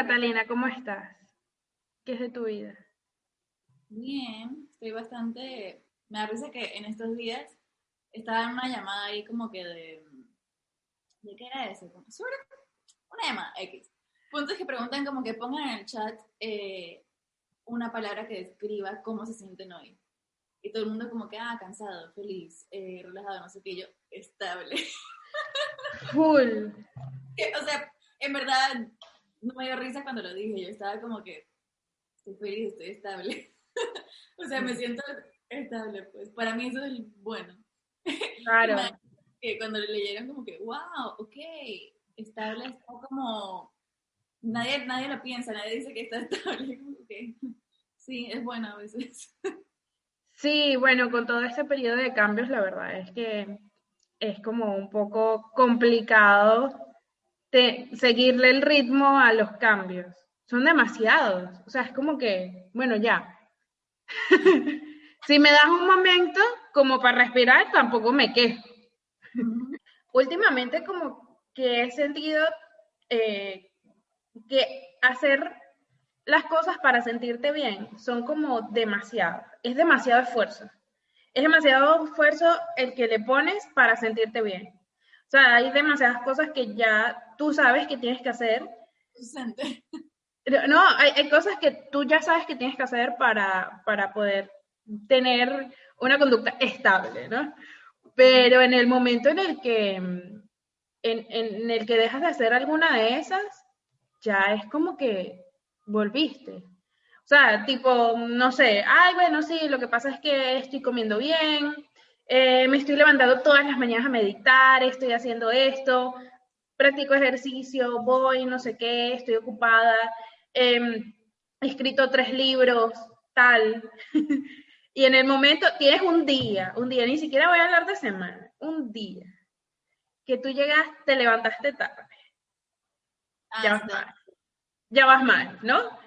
Catalina, ¿cómo estás? ¿Qué es de tu vida? Bien, estoy bastante... Me da risa que en estos días estaba en una llamada ahí como que de... ¿De qué era eso? Como, una llamada X. Puntos que preguntan como que pongan en el chat eh, una palabra que describa cómo se sienten hoy. Y todo el mundo como que, ah, cansado, feliz, eh, relajado, no sé qué, yo, estable. Full. o sea, en verdad, no me dio risa cuando lo dije, yo estaba como que, estoy feliz, estoy estable. o sea, me siento estable, pues. Para mí eso es bueno. Claro. que cuando le leyeron como que, wow, ok, estable está como nadie, nadie lo piensa, nadie dice que está estable. Sí, es bueno a veces. Sí, bueno, con todo este periodo de cambios, la verdad es que es como un poco complicado de seguirle el ritmo a los cambios. Son demasiados. O sea, es como que, bueno, ya. si me das un momento como para respirar, tampoco me quejo. Últimamente como que he sentido eh, que hacer las cosas para sentirte bien son como demasiado, es demasiado esfuerzo. Es demasiado esfuerzo el que le pones para sentirte bien. O sea, hay demasiadas cosas que ya tú sabes que tienes que hacer. No, hay, hay cosas que tú ya sabes que tienes que hacer para, para poder tener una conducta estable, ¿no? Pero en el momento en el que, en, en el que dejas de hacer alguna de esas, ya es como que volviste. O sea, tipo, no sé, ay, bueno, sí, lo que pasa es que estoy comiendo bien, eh, me estoy levantando todas las mañanas a meditar, estoy haciendo esto, practico ejercicio, voy, no sé qué, estoy ocupada, em, he escrito tres libros, tal. y en el momento, tienes un día, un día, ni siquiera voy a hablar de semana, un día, que tú llegas, te levantaste tarde Ah, ya vas mal. Ya vas mal, ¿no?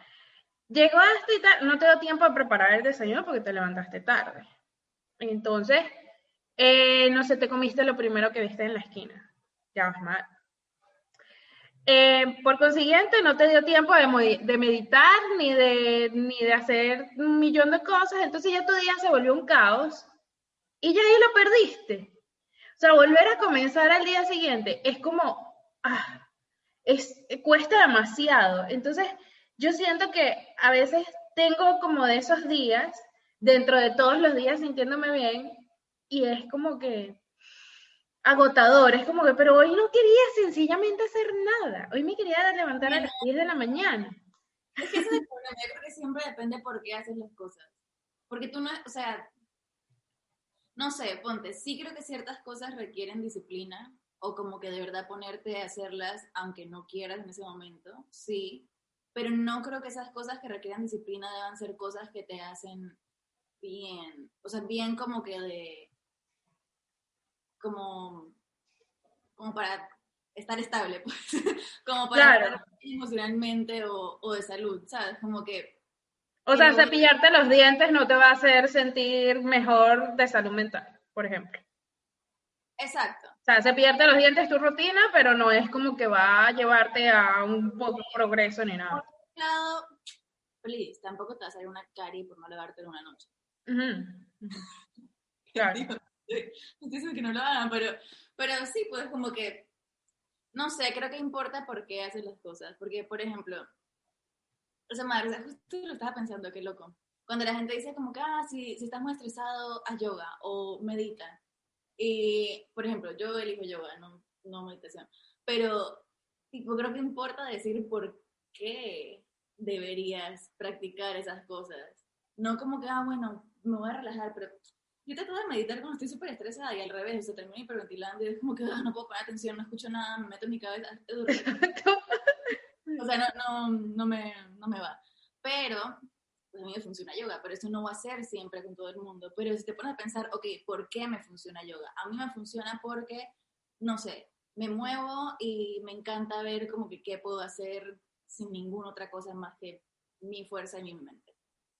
Llegaste y tal, no te dio tiempo a preparar el desayuno porque te levantaste tarde. Entonces, eh, no sé, te comiste lo primero que viste en la esquina. Ya vas mal. Eh, por consiguiente, no te dio tiempo de, meditar ni de, ni de hacer un millón de cosas, entonces ya tu día se volvió un caos y ya ahí lo perdiste. O sea, volver a comenzar al día siguiente es como, ah, es, cuesta demasiado. Entonces, yo siento que a veces tengo como de esos días, dentro de todos los días sintiéndome bien, y es como que agotador, es como que, pero hoy no quería sencillamente hacer nada, hoy me quería levantar a las 10 de la mañana. Es que eso es el problema, yo creo que siempre depende por qué haces las cosas. Porque tú no, o sea, no sé, ponte, sí creo que ciertas cosas requieren disciplina, o como que de verdad ponerte a hacerlas aunque no quieras en ese momento, sí, pero no creo que esas cosas que requieran disciplina deban ser cosas que te hacen bien, o sea, bien como que de, como, como para estar estable, pues, como para estar emocionalmente o, o, de salud, ¿sabes? Como que... O sea, cepillarte los dientes no te va a hacer sentir mejor de salud mental, por ejemplo. Exacto. O sea, se pierde los dientes tu rutina, pero no es como que va a llevarte a un poco progreso ni nada. Por lado, please, tampoco te vas a hacer una cari por no lavarte una noche. Claro. No estoy que no lo hagan, pero, pero sí, pues como que, no sé, creo que importa por qué haces las cosas. Porque, por ejemplo, o sea, madre, justo lo estaba pensando, qué loco. Cuando la gente dice como que, ah, si, si estás muy estresado, haz yoga o medita y, por ejemplo, yo elijo yoga, no, no meditación. Pero, tipo, creo que importa decir por qué. deberías practicar esas cosas. No como que, ah, bueno, me voy a relajar, pero yo trato de meditar cuando estoy súper estresada y al revés, o termino hiperventilando y es como que ah, no puedo poner atención, no escucho nada, me meto en mi cabeza. o sea, no, no, no, me, no me va. Pero, pues a mí me funciona yoga, pero eso no va a ser siempre con todo el mundo. Pero si te pones a pensar, ok, ¿por qué me funciona yoga? A mí me funciona porque, no sé, me muevo y me encanta ver como que qué puedo hacer sin ninguna otra cosa más que mi fuerza y mi mente.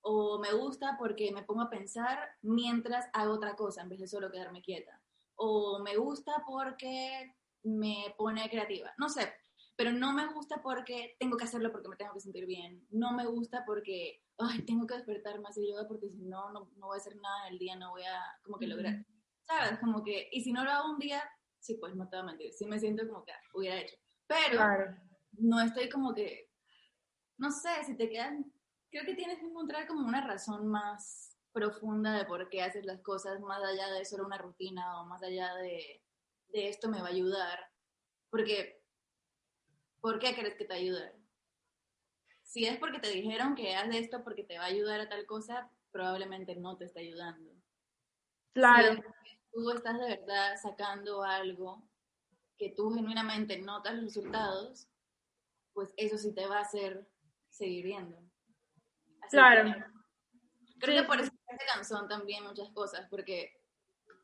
O me gusta porque me pongo a pensar mientras hago otra cosa en vez de solo quedarme quieta. O me gusta porque me pone creativa. No sé, pero no me gusta porque tengo que hacerlo porque me tengo que sentir bien. No me gusta porque, ay, tengo que despertar más de yoga porque si no, no, voy a hacer nada en el día, no voy a como que lograr. ¿Sabes? Como que, y si no lo hago un día, sí, pues no te voy a mentir, sí me siento como que hubiera hecho. Pero no estoy como que, no sé, si te quedan, creo que tienes que encontrar como una razón más profunda de por qué haces las cosas, más allá de solo una rutina o más allá de, de esto me va a ayudar. Porque, ¿por qué crees que te ayuda? Si es porque te dijeron que haz esto porque te va a ayudar a tal cosa, probablemente no te está ayudando. Claro tú estás de verdad sacando algo que tú genuinamente notas los resultados, pues eso sí te va a hacer seguir viendo. Claro. creo que por eso se canción también muchas cosas, porque,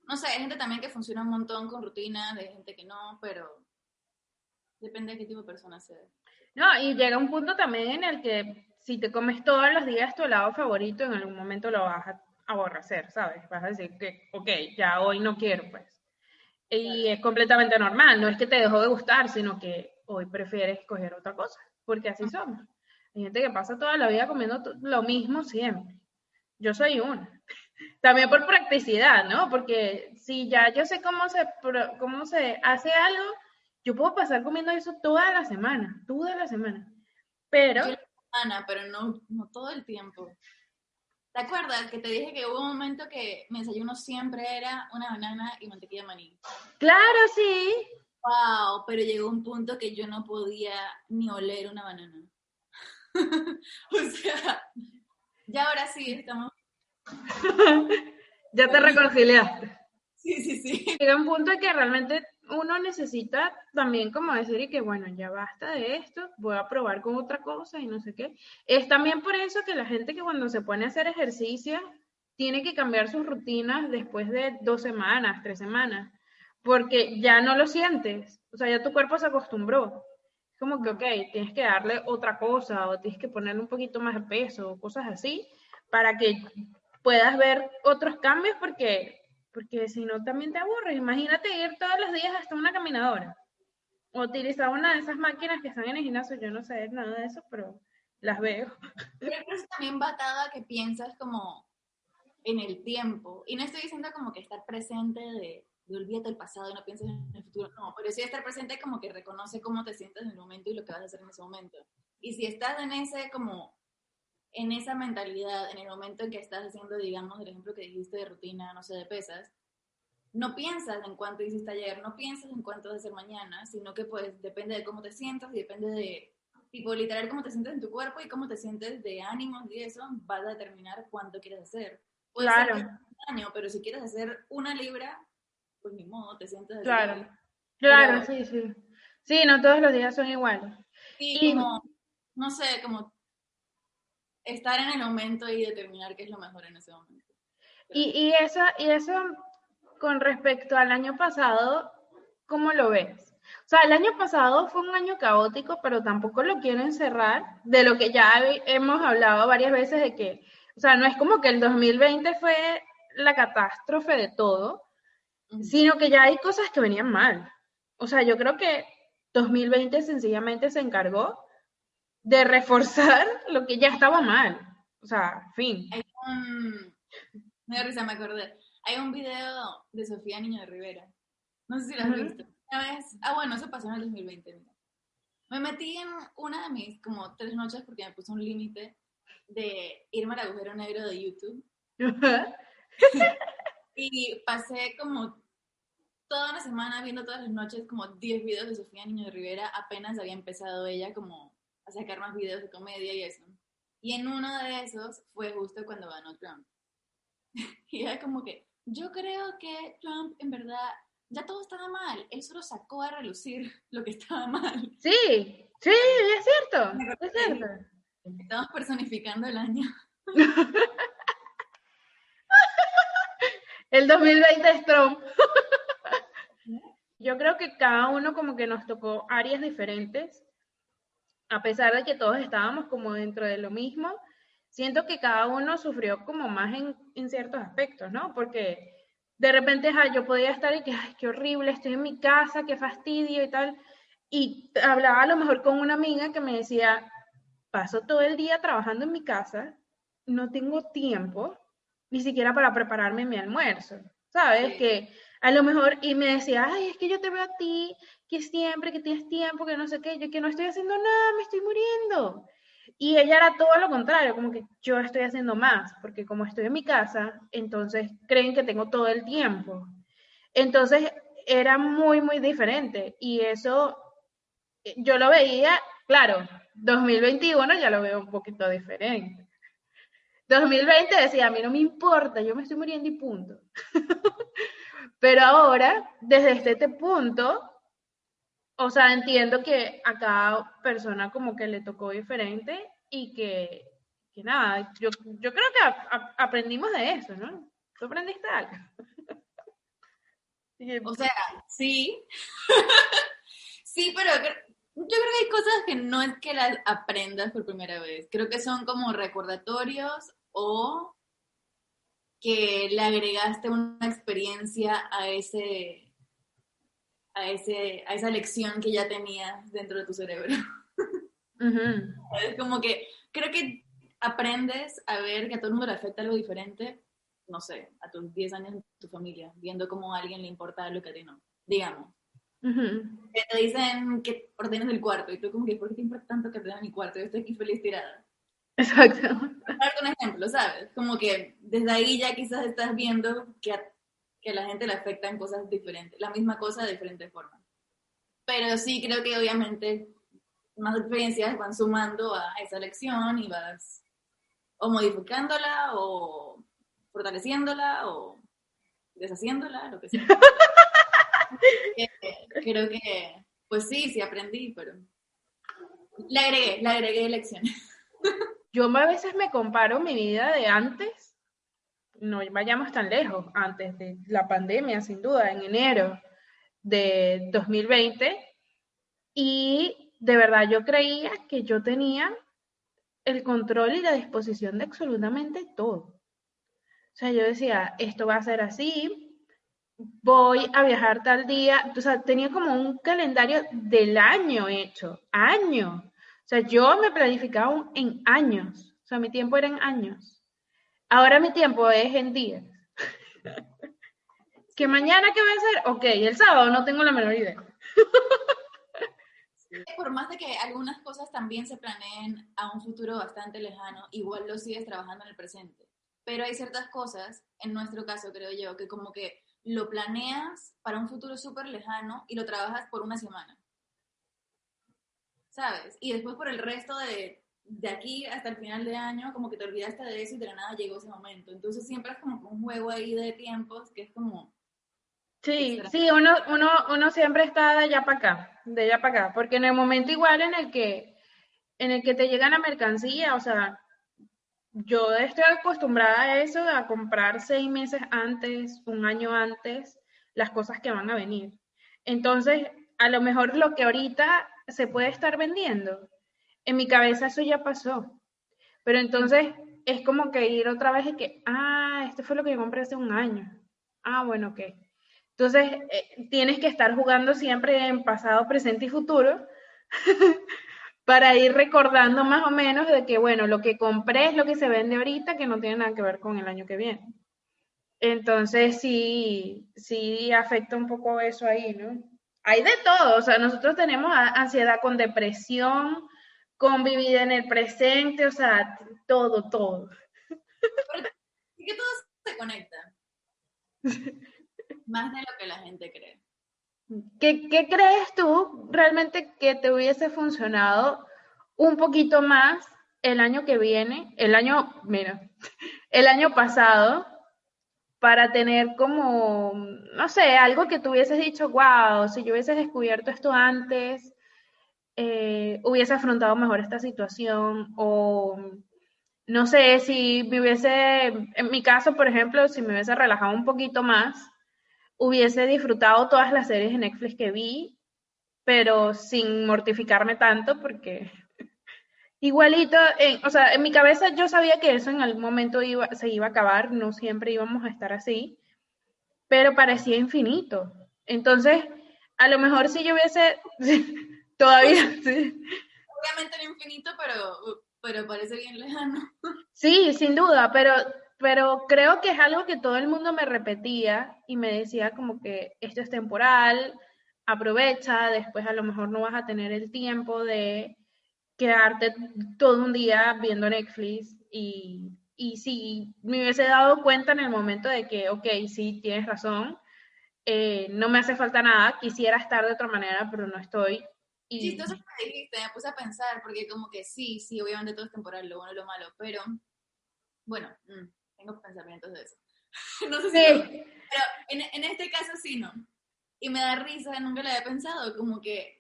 no sé, hay gente también que funciona un montón con rutinas, hay gente que no, pero depende de qué tipo de persona sea. No, y llega un punto también en el que si te comes todos los días tu helado favorito, en algún momento lo vas a aborrecer, ¿sabes? Vas a decir que, ok, ya hoy no quiero, pues. Y es completamente normal, no es que te dejó de gustar, sino que hoy prefieres coger otra cosa, porque así somos. Hay gente que pasa toda la vida comiendo lo mismo siempre. Yo soy una. También por practicidad, ¿no? Porque si ya yo sé cómo se, cómo se hace algo, yo puedo pasar comiendo eso toda la semana, toda la semana. Pero... Semana, pero no, no todo el tiempo. ¿Te acuerdas que te dije que hubo un momento que mi desayuno siempre era una banana y mantequilla de maní? Claro, sí. Wow, pero llegó un punto que yo no podía ni oler una banana. o sea, ya ahora sí estamos. ya te reconciliaste. Sí, sí, sí. Llega un punto en que realmente uno necesita también como decir y que bueno, ya basta de esto, voy a probar con otra cosa y no sé qué. Es también por eso que la gente que cuando se pone a hacer ejercicio tiene que cambiar sus rutinas después de dos semanas, tres semanas, porque ya no lo sientes, o sea, ya tu cuerpo se acostumbró. Como que, ok, tienes que darle otra cosa o tienes que ponerle un poquito más de peso o cosas así para que puedas ver otros cambios porque porque si no también te aburres. Imagínate ir todos los días hasta una caminadora o utilizar una de esas máquinas que están en el gimnasio. Yo no sé nada de eso, pero las veo. Pero eso también batada que piensas como en el tiempo. Y no estoy diciendo como que estar presente de, de olvídate del pasado y no pienses en el futuro. No, pero sí estar presente como que reconoce cómo te sientes en el momento y lo que vas a hacer en ese momento. Y si estás en ese como en esa mentalidad, en el momento en que estás haciendo, digamos, el ejemplo que dijiste de rutina, no sé, de pesas, no piensas en cuánto hiciste ayer, no piensas en cuánto vas a hacer mañana, sino que pues depende de cómo te sientas y depende de, tipo, literal, cómo te sientes en tu cuerpo y cómo te sientes de ánimos y eso, vas a determinar cuánto quieres hacer. claro. año, pero si quieres hacer una libra, pues ni modo, te sientes Claro. Claro, sí, sí. Sí, no todos los días son iguales. y como, no sé, como estar en el momento y determinar qué es lo mejor en ese momento. Y, y, eso, y eso con respecto al año pasado, ¿cómo lo ves? O sea, el año pasado fue un año caótico, pero tampoco lo quiero encerrar de lo que ya hemos hablado varias veces de que, o sea, no es como que el 2020 fue la catástrofe de todo, sino que ya hay cosas que venían mal. O sea, yo creo que 2020 sencillamente se encargó de reforzar lo que ya estaba mal. O sea, fin. Hay un... Me risa, me acordé. Hay un video de Sofía Niño de Rivera. No sé si lo has visto. Una vez... Ah, bueno, eso pasó en el 2020. Me metí en una de mis como tres noches porque me puso un límite de irme al agujero negro de YouTube. y pasé como toda una semana viendo todas las noches como 10 videos de Sofía Niño de Rivera. Apenas había empezado ella como a sacar más videos de comedia y eso. Y en uno de esos fue justo cuando ganó Trump. y era como que, yo creo que Trump en verdad ya todo estaba mal, él solo sacó a relucir lo que estaba mal. Sí, sí, es cierto, es cierto. Estamos personificando el año. el 2020 es Trump. Yo creo que cada uno como que nos tocó áreas diferentes, a pesar de que todos estábamos como dentro de lo mismo, siento que cada uno sufrió como más en, en ciertos aspectos, ¿no? Porque de repente, yo podía estar y que, ay, qué horrible, estoy en mi casa, qué fastidio y tal. Y hablaba a lo mejor con una amiga que me decía, paso todo el día trabajando en mi casa, no tengo tiempo ni siquiera para prepararme mi almuerzo, ¿sabes? Que a lo mejor, y me decía, ay, es que yo te veo a ti, que siempre, que tienes tiempo, que no sé qué, yo que no estoy haciendo nada, me estoy muriendo. Y ella era todo lo contrario, como que yo estoy haciendo más, porque como estoy en mi casa, entonces creen que tengo todo el tiempo. Entonces era muy, muy diferente. Y eso eh, yo lo veía, claro, 2021 ya lo veo un poquito diferente. 2020 decía, a mí no me importa, yo me estoy muriendo y punto. Pero ahora, desde este punto, o sea, entiendo que a cada persona como que le tocó diferente y que, que nada, yo, yo creo que aprendimos de eso, ¿no? ¿Tú aprendiste algo? o sea, sí. sí, pero yo creo que hay cosas que no es que las aprendas por primera vez. Creo que son como recordatorios o que le agregaste una experiencia a ese a, ese, a esa lección que ya tenías dentro de tu cerebro. Es como que creo que aprendes a ver que a todo el mundo le afecta algo diferente, no sé, a tus 10 años en tu familia, viendo cómo a alguien le importa lo que a ti no. Digamos. Que te dicen que ordenes el cuarto y tú como que, ¿por qué te importa tanto que den mi cuarto? Yo estoy aquí feliz tirada. Exacto. Un ejemplo, ¿sabes? Como que desde ahí ya quizás estás viendo que a que a la gente le afectan cosas diferentes, la misma cosa de diferentes formas. Pero sí creo que obviamente más experiencias van sumando a esa lección y vas o modificándola o fortaleciéndola o deshaciéndola, lo que sea. Eh, creo que, pues sí, sí aprendí, pero le agregué, le agregué lecciones. Yo a veces me comparo mi vida de antes no vayamos tan lejos, antes de la pandemia, sin duda, en enero de 2020. Y de verdad yo creía que yo tenía el control y la disposición de absolutamente todo. O sea, yo decía, esto va a ser así, voy a viajar tal día. O sea, tenía como un calendario del año hecho, año. O sea, yo me planificaba en años. O sea, mi tiempo era en años. Ahora mi tiempo es en días. ¿Que mañana qué voy a hacer? Ok, el sábado no tengo la menor idea. Por más de que algunas cosas también se planeen a un futuro bastante lejano, igual lo sigues trabajando en el presente. Pero hay ciertas cosas, en nuestro caso creo yo, que como que lo planeas para un futuro súper lejano y lo trabajas por una semana. ¿Sabes? Y después por el resto de de aquí hasta el final de año, como que te olvidaste de eso y de la nada llegó ese momento. Entonces siempre es como un juego ahí de tiempos que es como... Sí, sí, uno, uno, uno siempre está de allá para acá, de allá para acá, porque en el momento igual en el que, en el que te llega la mercancía, o sea, yo estoy acostumbrada a eso, a comprar seis meses antes, un año antes, las cosas que van a venir. Entonces, a lo mejor lo que ahorita se puede estar vendiendo, en mi cabeza eso ya pasó. Pero entonces es como que ir otra vez y que, ah, esto fue lo que yo compré hace un año. Ah, bueno, ok. Entonces eh, tienes que estar jugando siempre en pasado, presente y futuro para ir recordando más o menos de que, bueno, lo que compré es lo que se vende ahorita, que no tiene nada que ver con el año que viene. Entonces sí, sí afecta un poco eso ahí, ¿no? Hay de todo, o sea, nosotros tenemos ansiedad con depresión, convivir en el presente, o sea, todo, todo. que todo se conecta. Más de lo que la gente cree. ¿Qué, ¿Qué, crees tú realmente que te hubiese funcionado un poquito más el año que viene, el año, mira, el año pasado, para tener como, no sé, algo que tú hubieses dicho, wow, si yo hubiese descubierto esto antes, eh, hubiese afrontado mejor esta situación o no sé si me hubiese, en mi caso, por ejemplo, si me hubiese relajado un poquito más, hubiese disfrutado todas las series de Netflix que vi, pero sin mortificarme tanto porque igualito, o sea, en mi cabeza yo sabía que eso en algún momento iba, se iba a acabar, no siempre íbamos a estar así, pero parecía infinito. Entonces, a lo mejor si yo hubiese todavía... Obviamente era infinito, pero pero parece bien lejano. Sí, sin duda, pero, pero creo que es algo que todo el mundo me repetía y me decía como que esto es temporal, aprovecha, después a lo mejor no vas a tener el tiempo de quedarte todo un día viendo Netflix y, y si me hubiese dado cuenta en el momento de que, ok, sí, tienes razón, eh, no me hace falta nada, quisiera estar de otra manera, pero no estoy, y... Chistoso que me dijiste, me puse a pensar, porque como que sí, sí, obviamente todo es temporal, lo bueno y lo malo, pero bueno, mm, tengo pensamientos de eso. no sé si... pero en, en, este caso sí, ¿no? Y me da risa, nunca lo había pensado, como que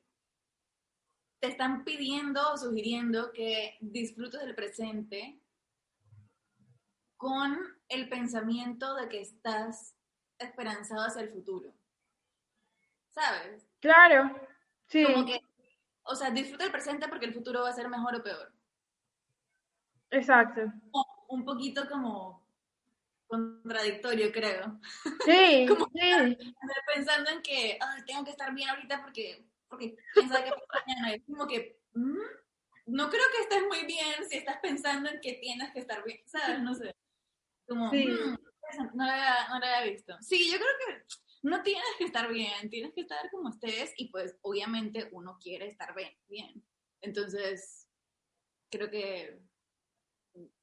te están pidiendo o sugiriendo que disfrutes del presente con el pensamiento de que estás esperanzado hacia el futuro. ¿Sabes? Claro. Sí. Como que o sea, disfruta el presente porque el futuro va a ser mejor o peor. Exacto. un poquito como contradictorio, creo. Sí, como sí. Pensando en que tengo que estar bien ahorita porque, porque qué pasa mañana. Es como que, mm, no creo que estés muy bien si estás pensando en que tienes que estar bien, ¿sabes? No sé. Como, sí. Mm, no, lo había, no lo había visto. Sí, yo creo que no tienes que estar bien, tienes que estar como estés y pues obviamente uno quiere estar bien. Entonces, creo que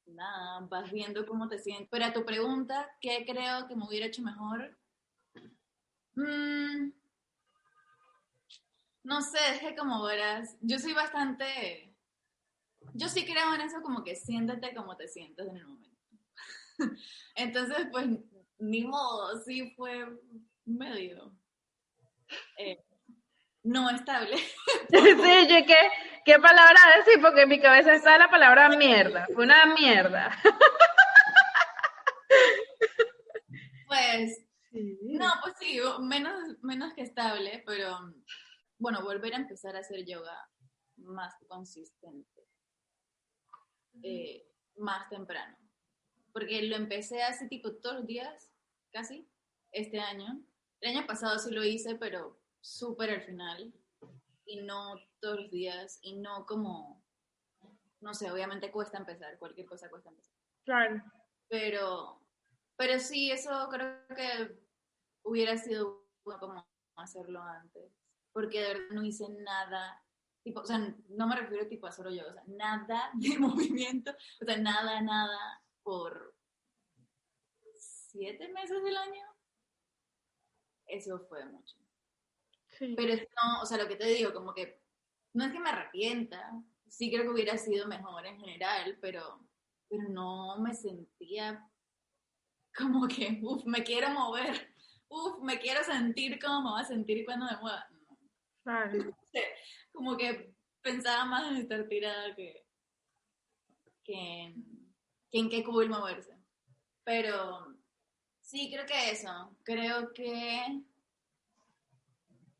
nada, vas viendo cómo te sientes. Pero a tu pregunta, ¿qué creo que me hubiera hecho mejor? Mm, no sé, es que como verás, yo soy bastante, yo sí creo en eso como que siéntete como te sientes en el momento. Entonces, pues, ni modo, sí fue medio eh, no estable. sí, yo qué, qué palabra decir, porque en mi cabeza está la palabra mierda. Fue una mierda. pues, no, pues sí, menos, menos que estable, pero bueno, volver a empezar a hacer yoga más consistente, eh, más temprano. Porque lo empecé hace tipo todos los días, casi, este año, el año pasado sí lo hice, pero súper al final. Y no todos los días. Y no como, no sé, obviamente cuesta empezar. Cualquier cosa cuesta empezar. Claro. Pero, pero sí, eso creo que hubiera sido bueno como hacerlo antes. Porque de verdad no hice nada tipo, o sea, no me refiero tipo a solo yo, o sea, nada de movimiento, o sea, nada, nada por siete meses del año eso fue mucho. Pero no, o sea, lo que te digo, como que no es que me arrepienta, sí creo que hubiera sido mejor en general, pero, pero no me sentía como que, uff, me quiero mover, uff, me quiero sentir como me voy a sentir cuando me mueva. Como que pensaba más en estar tirada que, que, en, que en qué cool moverse. Pero Sí, creo que eso. Creo que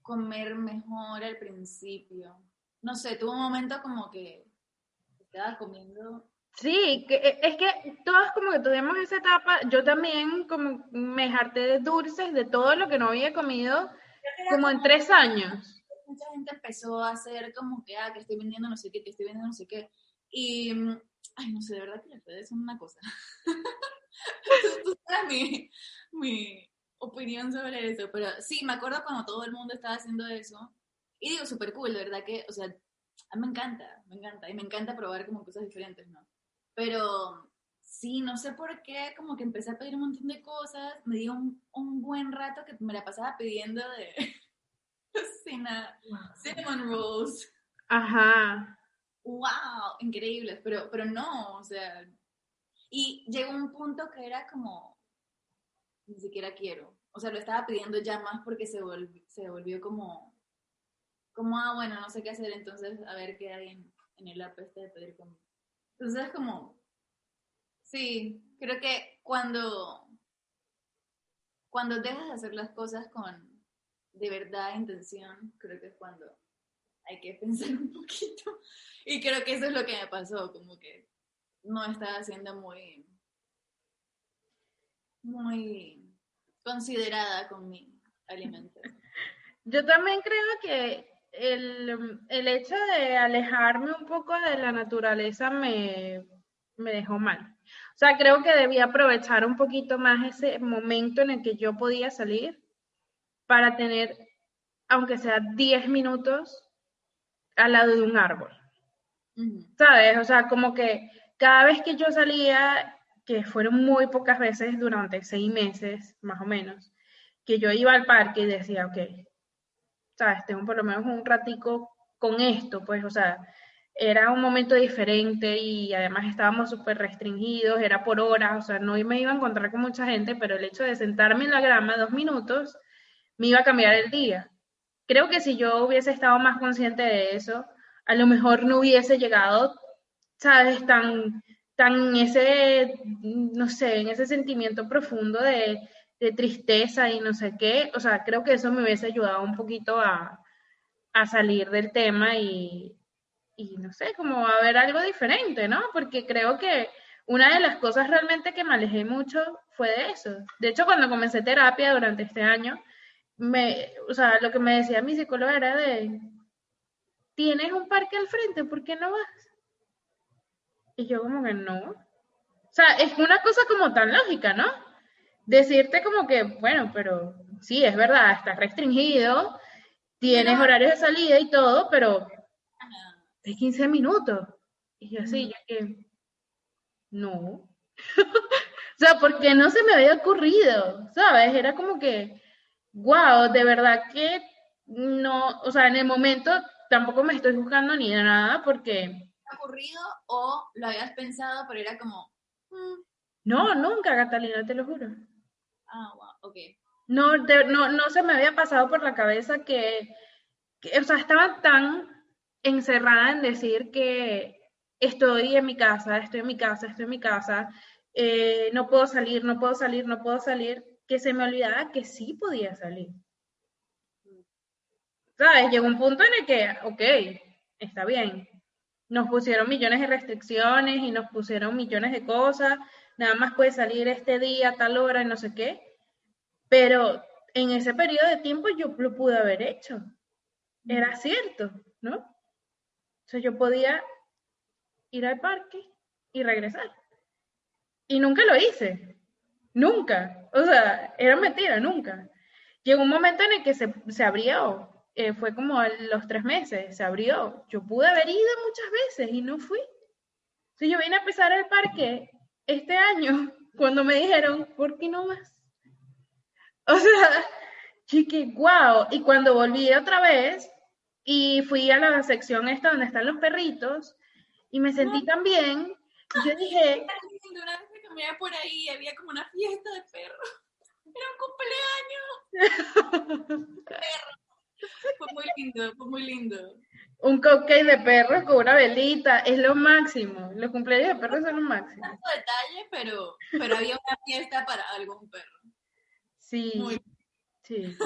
comer mejor al principio. No sé, tuvo un momento como que estaba comiendo. Sí, que, e, es que todos como que tuvimos esa etapa. Yo también como me harté de dulces, de todo lo que no había comido, como en tres años. Mucha gente empezó a hacer como que, ah, que estoy vendiendo no sé qué, que estoy vendiendo no sé qué. Y, ay, no sé, de verdad que las redes son una cosa. tú, sabes mi, mi opinión sobre eso, pero sí, me acuerdo cuando todo el mundo estaba haciendo eso. Y digo, súper cool, de verdad que, o sea, a mí me encanta, me encanta. Y me encanta probar como cosas diferentes, ¿no? Pero sí, no sé por qué, como que empecé a pedir un montón de cosas. Me dio un, un buen rato que me la pasaba pidiendo de cinnamon rolls. Ajá. wow, increíbles, pero, pero no, o sea, y llegó un punto que era como, ni siquiera quiero, o sea, lo estaba pidiendo ya más porque se volvió, se volvió como, como, ah, bueno, no sé qué hacer, entonces a ver qué hay en, en el app este de pedir comida. Entonces, como, sí, creo que cuando, cuando dejas de hacer las cosas con de verdad intención, creo que es cuando hay que pensar un poquito. Y creo que eso es lo que me pasó, como que no estaba siendo muy, muy considerada con mi alimento. Yo también creo que el, el hecho de alejarme un poco de la naturaleza me, me dejó mal. O sea, creo que debía aprovechar un poquito más ese momento en el que yo podía salir para tener, aunque sea 10 minutos, al lado de un árbol. ¿Sabes? O sea, como que cada vez que yo salía, que fueron muy pocas veces durante seis meses, más o menos, que yo iba al parque y decía, ok, ¿sabes? Tengo por lo menos un ratico con esto, pues, o sea, era un momento diferente y además estábamos súper restringidos, era por horas, o sea, no me iba a encontrar con mucha gente, pero el hecho de sentarme en la grama dos minutos me iba a cambiar el día. Creo que si yo hubiese estado más consciente de eso, a lo mejor no hubiese llegado, ¿sabes? Tan, tan ese, no sé, en ese sentimiento profundo de, de tristeza y no sé qué. O sea, creo que eso me hubiese ayudado un poquito a, a salir del tema y, y no sé, como a ver algo diferente, ¿no? Porque creo que una de las cosas realmente que me alejé mucho fue de eso. De hecho, cuando comencé terapia durante este año, me, o sea, lo que me decía mi psicóloga era de, tienes un parque al frente, ¿por qué no vas? Y yo como que no. O sea, es una cosa como tan lógica, ¿no? Decirte como que, bueno, pero sí, es verdad, estás restringido, tienes horarios de salida y todo, pero de 15 minutos. Y yo así, yo que, no. o sea, porque no se me había ocurrido, ¿sabes? Era como que, wow, de verdad que no, o sea, en el momento tampoco me estoy buscando ni nada porque... ¿Ha ocurrido o lo habías pensado, pero era como... Mm"? No, nunca, Catalina, te lo juro. Ah, wow, ok. No, no, no se me había pasado por la cabeza que, que, o sea, estaba tan encerrada en decir que estoy en mi casa, estoy en mi casa, estoy en mi casa, eh, no puedo salir, no puedo salir, no puedo salir, que se me olvidaba que sí podía salir. ¿Sabes? Llegó un punto en el que, ok, está bien, nos pusieron millones de restricciones y nos pusieron millones de cosas, nada más puede salir este día, tal hora y no sé qué, pero en ese periodo de tiempo yo lo pude haber hecho. Era cierto, ¿no? O sea, yo podía ir al parque y regresar. Y nunca lo hice. Nunca. O sea, era mentira, nunca. Llegó un momento en el que se, se abrió. Eh, fue como a los tres meses, se abrió. Yo pude haber ido muchas veces y no fui. Entonces yo vine a empezar el parque este año cuando me dijeron, ¿por qué no vas? O sea, chique, wow. Y cuando volví otra vez y fui a la sección esta donde están los perritos y me sentí tan bien, yo dije, mira por ahí, había como una fiesta de perros. Era un cumpleaños. Fue muy lindo, fue muy lindo. Un cupcake de perros con una velita, es lo máximo. Los cumpleaños de perros son lo máximo. No detalle, pero, pero había una fiesta para algún perro. Sí, sí.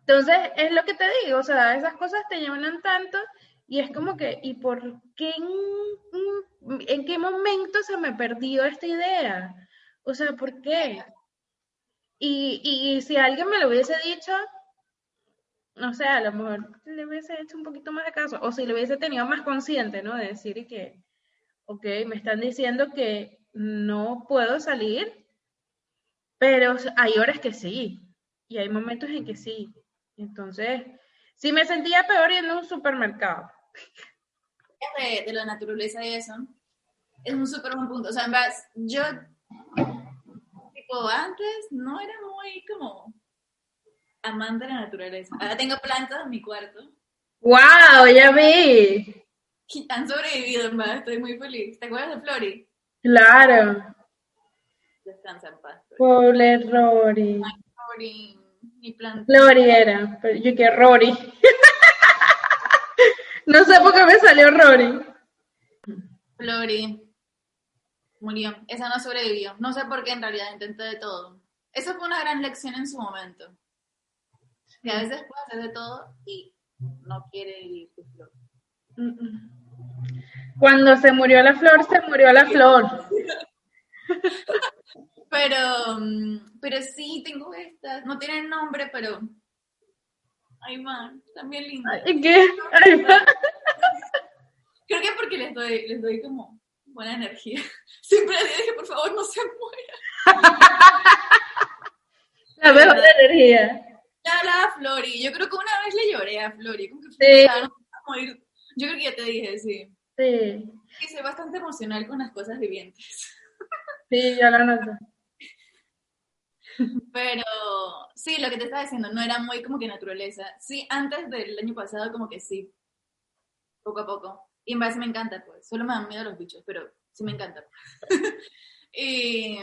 Entonces, es lo que te digo, o sea, esas cosas te llevan tanto y es como que, ¿y por qué en, qué momento se me perdió esta idea? O sea, ¿por qué? Y, y si alguien me lo hubiese dicho, no sé, a lo mejor le hubiese hecho un poquito más de caso, o si lo hubiese tenido más consciente, ¿no? De decir que, ok, me están diciendo que no puedo salir, pero hay horas que sí, y hay momentos en que sí. Entonces, si me sentía peor yendo a un supermercado, de, de, la naturaleza y eso, es un súper buen punto. O sea, en verdad, yo, tipo, antes no era muy como amante de la naturaleza. Ahora tengo plantas en mi cuarto. ¡Wow! Ya vi. Han sobrevivido, en verdad, estoy muy feliz. ¿Te acuerdas de Flori? Claro. Descansa en paz. Pobre Rory. Mi planta. Flori era, pero yo que Rory. no sé por qué me salió Rory. Flori murió. Esa no sobrevivió. No sé por qué en realidad intenté de todo. Eso fue una gran lección en su momento. Que a veces puedes hacer de todo y no quiere vivir tu flor. Cuando se murió la flor, se murió la flor. Pero, mm, pero sí, tengo estas. No tienen nombre, pero. Van, también lindas. ¿Y qué? Creo que porque les doy, les doy como buena energía. Siempre les dije, por favor, no se muera. La mejor energía. Ya hablaba a Flori. Yo creo que una vez le lloré a Flori. Como que Sí. no a morir. Yo creo que ya te dije, sí. Sí, Que soy bastante emocional con las cosas vivientes. sí, ya lo noto. Pero sí, lo que te estaba diciendo, no era muy como que naturaleza. Sí, antes del año pasado como que sí. Poco a poco. Y en base me encanta, pues. Solo me dan miedo los bichos, pero sí me encanta. y,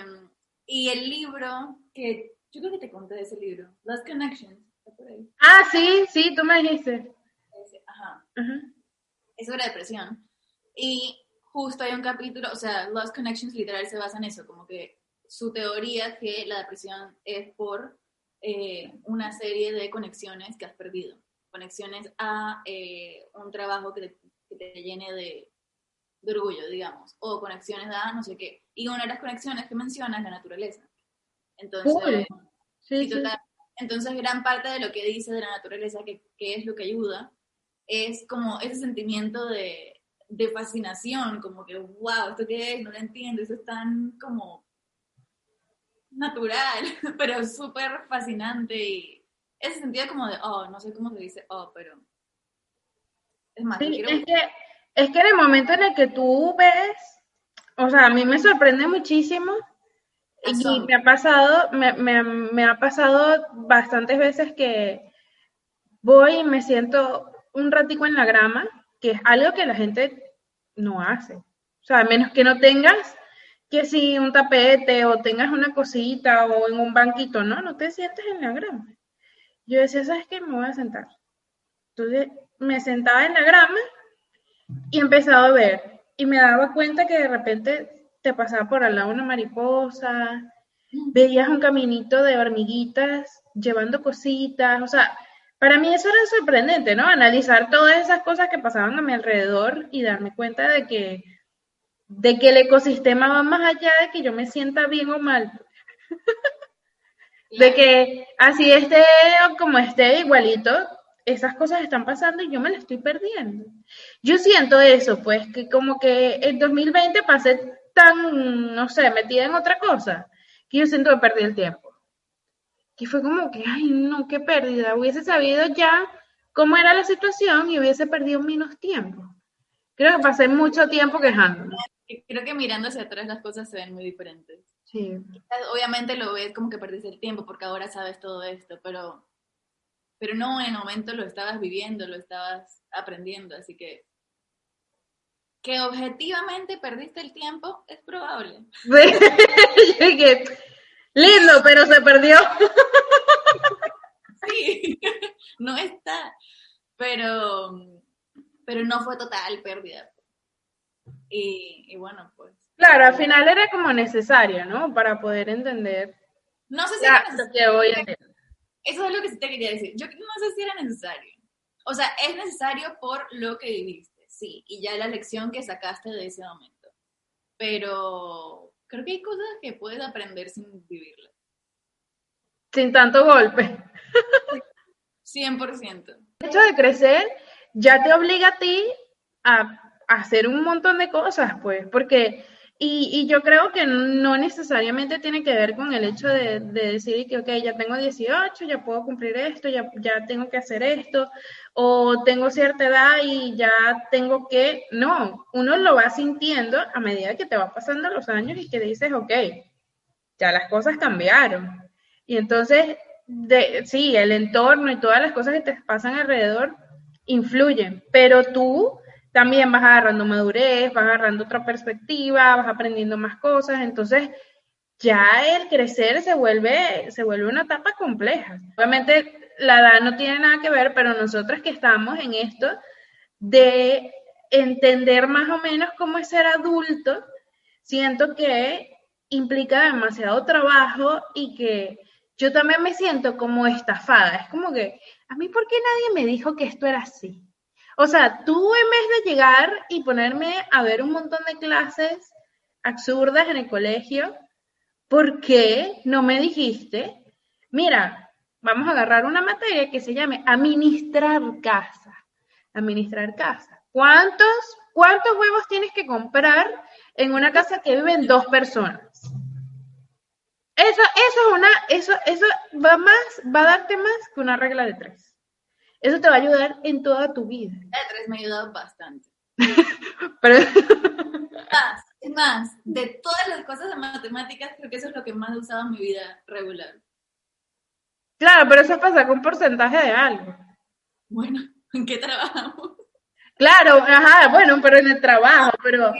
y el libro, que yo creo que te conté de ese libro, Lost Connections. ¿está por ahí? Ah, sí, sí, tú me dijiste. Ajá. Ajá. es sobre depresión. Y justo hay un capítulo, o sea, Lost Connections literal se basa en eso, como que su teoría es que la depresión es por eh, una serie de conexiones que has perdido. Conexiones a eh, un trabajo que te, que te llene de, de orgullo, digamos, o conexiones a no sé qué. Y una de las conexiones que menciona es la naturaleza. Entonces. Sí, Sí, total. Entonces, gran parte de lo que dice de la naturaleza, que, que es lo que ayuda, es como ese sentimiento de, de fascinación, como que, wow, ¿esto qué es? No lo entiendo, eso es tan como natural, pero súper fascinante y ese sentido como de, oh, no sé cómo se dice, oh, pero... Es más, lo Sí, quiero es que, es que en el momento en el que tú ves, o sea, a mí me sorprende muchísimo y me ha pasado, me, me- me ha pasado bastantes veces que voy y me siento un ratico en la grama, que es algo que la gente no hace. O sea, a menos que no tengas que si un tapete o tengas una cosita o en un banquito, no, no te sientes en la grama. Yo decía, ¿sabes qué? Me voy a sentar. Entonces me sentaba en la grama y empezaba a ver. Y me daba cuenta que de repente te pasaba por al lado una mariposa, veías un caminito de hormiguitas llevando cositas. O sea, para mí eso era sorprendente, ¿no? Analizar todas esas cosas que pasaban a mi alrededor y darme cuenta de que, de que el ecosistema va más allá de que yo me sienta bien o mal. De que así esté o como esté igualito, esas cosas están pasando y yo me las estoy perdiendo. Yo siento eso, pues, que como que el 2020 pasé tan, no sé, metida en otra cosa, que yo siento que perdí el tiempo. Que fue como que, ay, no, qué pérdida. Hubiese sabido ya cómo era la situación y hubiese perdido menos tiempo. Creo que pasé mucho tiempo quejándome. Creo que mirando hacia atrás las cosas se ven muy diferentes. Sí. Obviamente lo ves como que perdiste el tiempo porque ahora sabes todo esto, pero, pero no, en el momento lo estabas viviendo, lo estabas aprendiendo, así que que objetivamente perdiste el tiempo es probable. Lindo, pero se perdió. Sí, no está, pero, pero no fue total pérdida. Y, y bueno, pues. Claro, al final era como necesario, ¿no? Para poder entender No sé si era necesario. hoy. Eso es lo que sí te quería decir. Yo no sé si era necesario. O sea, es necesario por lo que viviste, sí, y ya la lección que sacaste de ese momento. Pero creo que hay cosas que puedes aprender sin vivirlas. Sin tanto golpe. 100%. El hecho de crecer ya te obliga a ti a hacer un montón de cosas, pues, porque, y, y yo creo que no necesariamente tiene que ver con el hecho de, de decir que, ok, ya tengo 18, ya puedo cumplir esto, ya, ya tengo que hacer esto, o tengo cierta edad y ya tengo que, no, uno lo va sintiendo a medida que te va pasando los años y que dices, ok, ya las cosas cambiaron. Y entonces, de, sí, el entorno y todas las cosas que te pasan alrededor influyen, pero tú también vas agarrando madurez, vas agarrando otra perspectiva, vas aprendiendo más cosas, entonces ya el crecer se vuelve, se vuelve una etapa compleja. Obviamente la edad no tiene nada que ver, pero nosotros que estamos en esto de entender más o menos cómo es ser adulto, siento que implica demasiado trabajo y que yo también me siento como estafada. Es como que, a mí, ¿por qué nadie me dijo que esto era así? O sea, tú en vez de llegar y ponerme a ver un montón de clases absurdas en el colegio, ¿por qué no me dijiste, mira, vamos a agarrar una materia que se llame administrar casa? Administrar casa. ¿Cuántos, cuántos huevos tienes que comprar en una casa que viven dos personas? Eso, eso es una, eso, eso va más, va a darte más que una regla de tres. Eso te va a ayudar en toda tu vida. La de tres me ha ayudado bastante. Pero, Más, es más, de todas las cosas de matemáticas, creo que eso es lo que más he usado en mi vida regular. claro, pero eso pasa con porcentaje de algo. Bueno, ¿en qué trabajamos? Claro, ajá, bueno, pero en el trabajo, pero,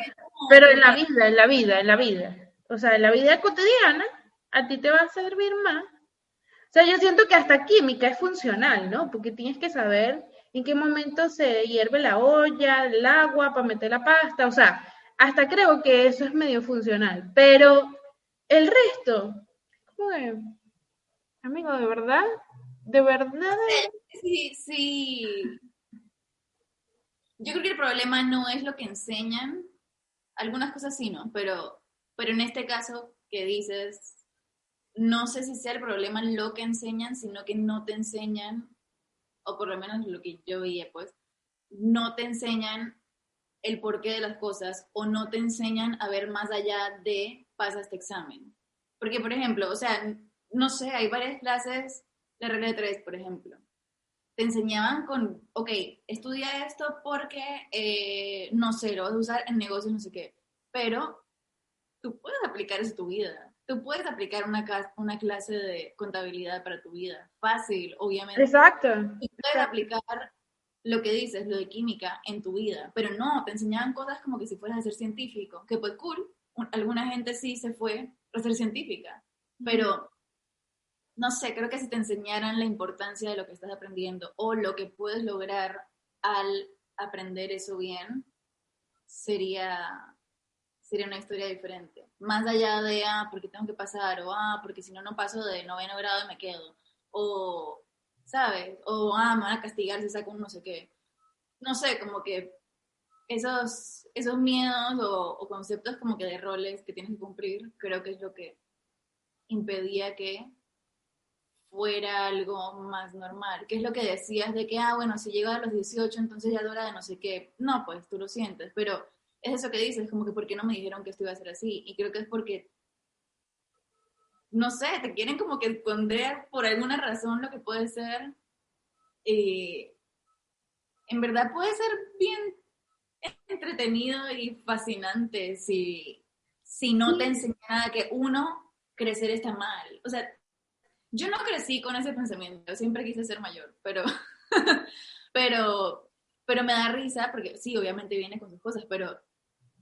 pero en la vida, en la vida, en la vida. O sea, en la vida cotidiana, a ti te va a servir más. O sea, yo siento que hasta química es funcional, ¿no? Porque tienes que saber en qué momento se hierve la olla, el agua para meter la pasta. O sea, hasta creo que eso es medio funcional. Pero el resto, amigo, de verdad, de verdad, Sí, sí. Yo creo que el problema no es lo que enseñan, algunas cosas sí, ¿no? Pero, pero en este caso que dices, no sé si sea el problema lo que enseñan, sino que no te enseñan, o por lo menos lo que yo veía, pues, no te enseñan el porqué de las cosas o no te enseñan a ver más allá de pasa este examen. Porque, por ejemplo, o sea, no sé, hay varias clases de regla de tres, por ejemplo. Te enseñaban con, ok, estudia esto porque, eh, no sé, lo vas a usar en negocios, no sé qué. Pero tú puedes aplicar eso a tu vida. Tú puedes aplicar una, una clase de contabilidad para tu vida. Fácil, obviamente. exacto. Y puedes aplicar lo que dices, lo de química, en tu vida. Pero no, te enseñaban cosas como que si fueras a ser científico, que pues cool. Un- Alguna gente sí se fue a ser científica, pero no sé, creo que si te enseñaran la importancia de lo que estás aprendiendo o lo que puedes lograr al aprender eso bien, sería, sería una historia diferente. Más allá de, ah, porque tengo que pasar, o ah, porque si no, no paso de noveno grado y me quedo, o, ¿sabes? O, ah, me van a castigar si saco un no sé qué. No sé, como que esos, esos miedos o, o conceptos como que de roles que tienes que cumplir, creo que es lo que impedía que fuera algo más normal. ¿Qué es lo que decías de que, ah, bueno, si llega a los 18, entonces ya es hora de no sé qué? No, pues tú lo sientes, pero es eso que dices, como que ¿por qué no me dijeron que esto iba a ser así? Y creo que es porque, no sé, te quieren como que esconder por alguna razón lo que puede ser. eh, en verdad puede ser bien entretenido y fascinante si, si no te enseñan nada que uno, crecer está mal. O sea, yo no crecí con ese pensamiento, siempre quise ser mayor, pero, pero, pero me da risa porque sí, obviamente viene con sus cosas, pero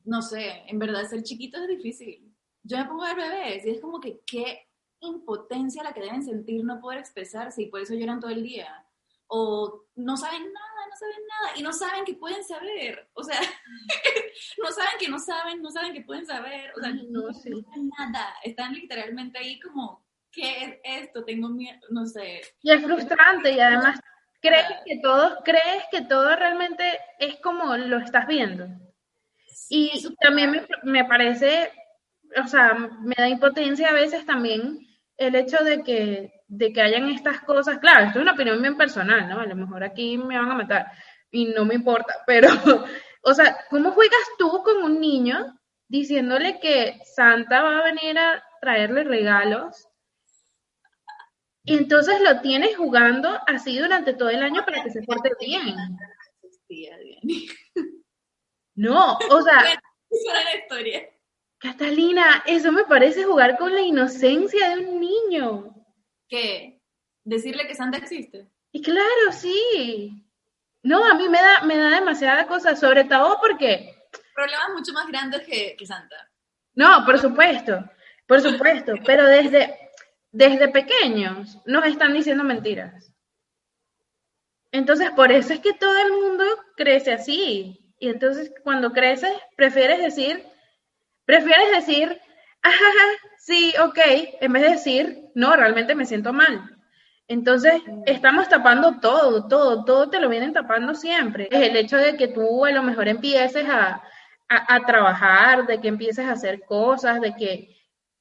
no sé, en verdad ser chiquito es difícil. Yo me pongo a ver bebés y es como que qué impotencia la que deben sentir no poder expresarse y por eso lloran todo el día. O no saben nada, no saben nada y no saben que pueden saber. O sea, no saben que no saben, no saben que pueden saber. O sea, no, no, sí. saben nada. Están literalmente ahí como, ¿qué es esto? Tengo miedo, no sé. Y es frustrante y además crees que todo, crees que todo realmente es como lo estás viendo. Y también me, me parece, o sea, me da impotencia a veces también el hecho de que, de que hayan estas cosas. Claro, esto es una opinión bien personal, ¿no? A lo mejor aquí me van a matar y no me importa, pero, o sea, ¿cómo juegas tú con un niño diciéndole que Santa va a venir a traerle regalos? Y entonces lo tienes jugando así durante todo el año para que se porte bien. Bien. No, o sea, la historia. Catalina, eso me parece jugar con la inocencia de un niño. ¿Qué? Decirle que Santa existe. Y claro, sí. No, a mí me da, me da demasiada cosa, sobre todo porque... Problemas mucho más grandes que, que Santa. No, por supuesto, por supuesto, pero desde, desde pequeños nos están diciendo mentiras. Entonces, por eso es que todo el mundo crece así. Y entonces, cuando creces, prefieres decir, prefieres decir, ajá, sí, ok, en vez de decir, no, realmente me siento mal. Entonces, estamos tapando todo, todo, todo te lo vienen tapando siempre. Es el hecho de que tú a lo mejor empieces a, trabajar, de que empieces a hacer cosas, de que,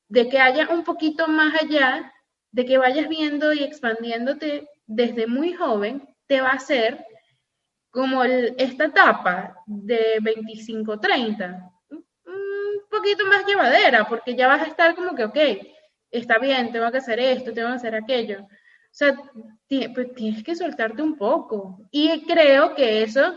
de que haya un poquito más allá, de que vayas viendo y expandiéndote desde muy joven, te va a hacer como esta etapa de 25-30, un poquito más llevadera, porque ya vas a estar como que, ok, está bien, tengo que hacer esto, tengo que hacer aquello. O sea, pues tienes que soltarte un poco. Y creo que eso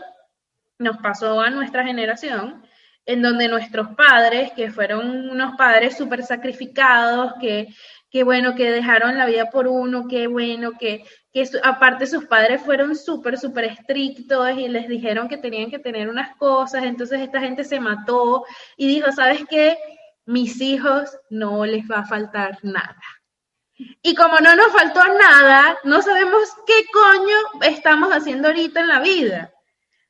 nos pasó a nuestra generación, en donde nuestros padres, que fueron unos padres súper sacrificados, que, que bueno, que dejaron la vida por uno, que bueno, que, que aparte sus padres fueron súper, súper estrictos y les dijeron que tenían que tener unas cosas, entonces esta gente se mató y dijo, ¿sabes qué? Mis hijos no les va a faltar nada. Y como no nos faltó nada, no sabemos qué coño estamos haciendo ahorita en la vida.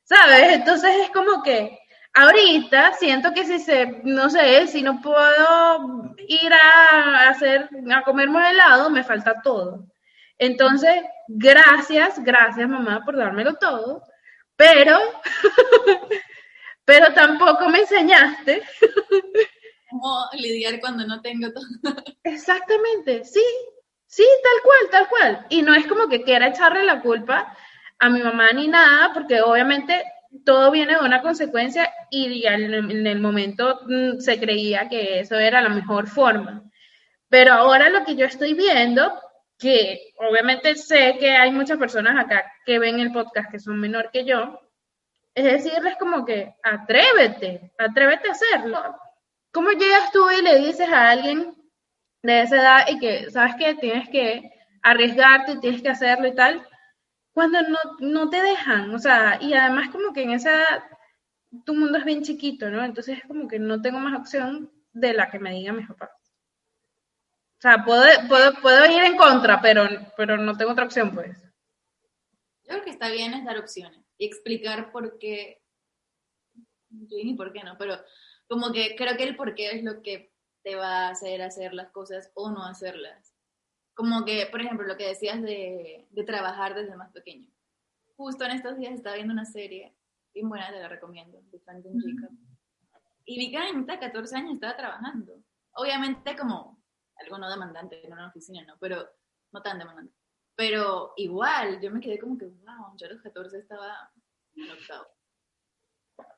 ¿Sabes? Entonces es como que ahorita siento que si se, no sé, si no puedo ir a hacer, a comerme helado, me falta todo. Entonces, gracias, gracias mamá por dármelo todo, pero, pero tampoco me enseñaste cómo lidiar cuando no tengo todo. Exactamente, sí, sí, tal cual, tal cual. Y no es como que quiera echarle la culpa a mi mamá ni nada, porque obviamente todo viene de una consecuencia y en el momento mm, se creía que eso era la mejor forma. Pero ahora lo que yo estoy viendo, que obviamente sé que hay muchas personas acá que ven el podcast que son menor que yo, es decirles como que atrévete, atrévete a hacerlo. ¿Cómo llegas tú y le dices a alguien de esa edad y que sabes que tienes que arriesgarte, tienes que hacerlo y tal, cuando no, no te dejan? O sea, y además como que en esa tu mundo es bien chiquito, ¿no? Entonces es como que no tengo más opción de la que me diga mi papá. O sea, puedo, puedo, puedo ir en contra, pero, pero no tengo otra opción, pues. Yo creo que está bien es dar opciones y explicar por qué, ni por qué no, pero como que creo que el porqué es lo que te va a hacer hacer las cosas o no hacerlas. Como que, por ejemplo, lo que decías de, de trabajar desde más pequeño. Justo en estos días estaba viendo una serie, bien buena, te la recomiendo, de Franklin Jacob. Y vi que a mitad 14 años estaba trabajando. Obviamente como algo no demandante en una oficina, ¿no? Pero no tan demandante. Pero igual, yo me quedé como que, wow, yo a los 14 estaba en octavo.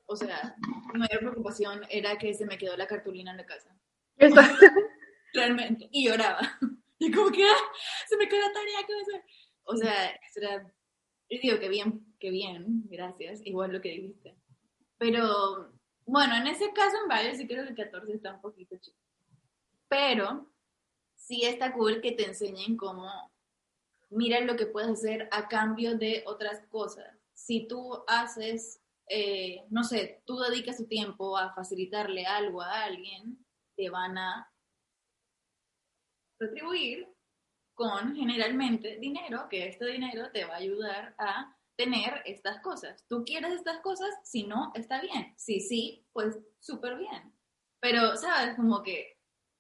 O sea, mi mayor preocupación era que se me quedó la cartulina en la casa. Exacto. Realmente. Y lloraba. Y como que, ah, se me quedó la tarea, ¿qué va O sea, era... Yo digo que bien, que bien, gracias. Igual lo que dijiste. Pero, bueno, en ese caso en varios sí creo que el 14 está un poquito chico. Pero, sí está cool que te enseñen cómo mira lo que puedes hacer a cambio de otras cosas. Si tú haces eh, no sé, tú dedicas tu tiempo a facilitarle algo a alguien, te van a retribuir con generalmente dinero, que este dinero te va a ayudar a tener estas cosas. ¿Tú quieres estas cosas? Si no, está bien. Si sí, pues súper bien. Pero, ¿sabes? Como que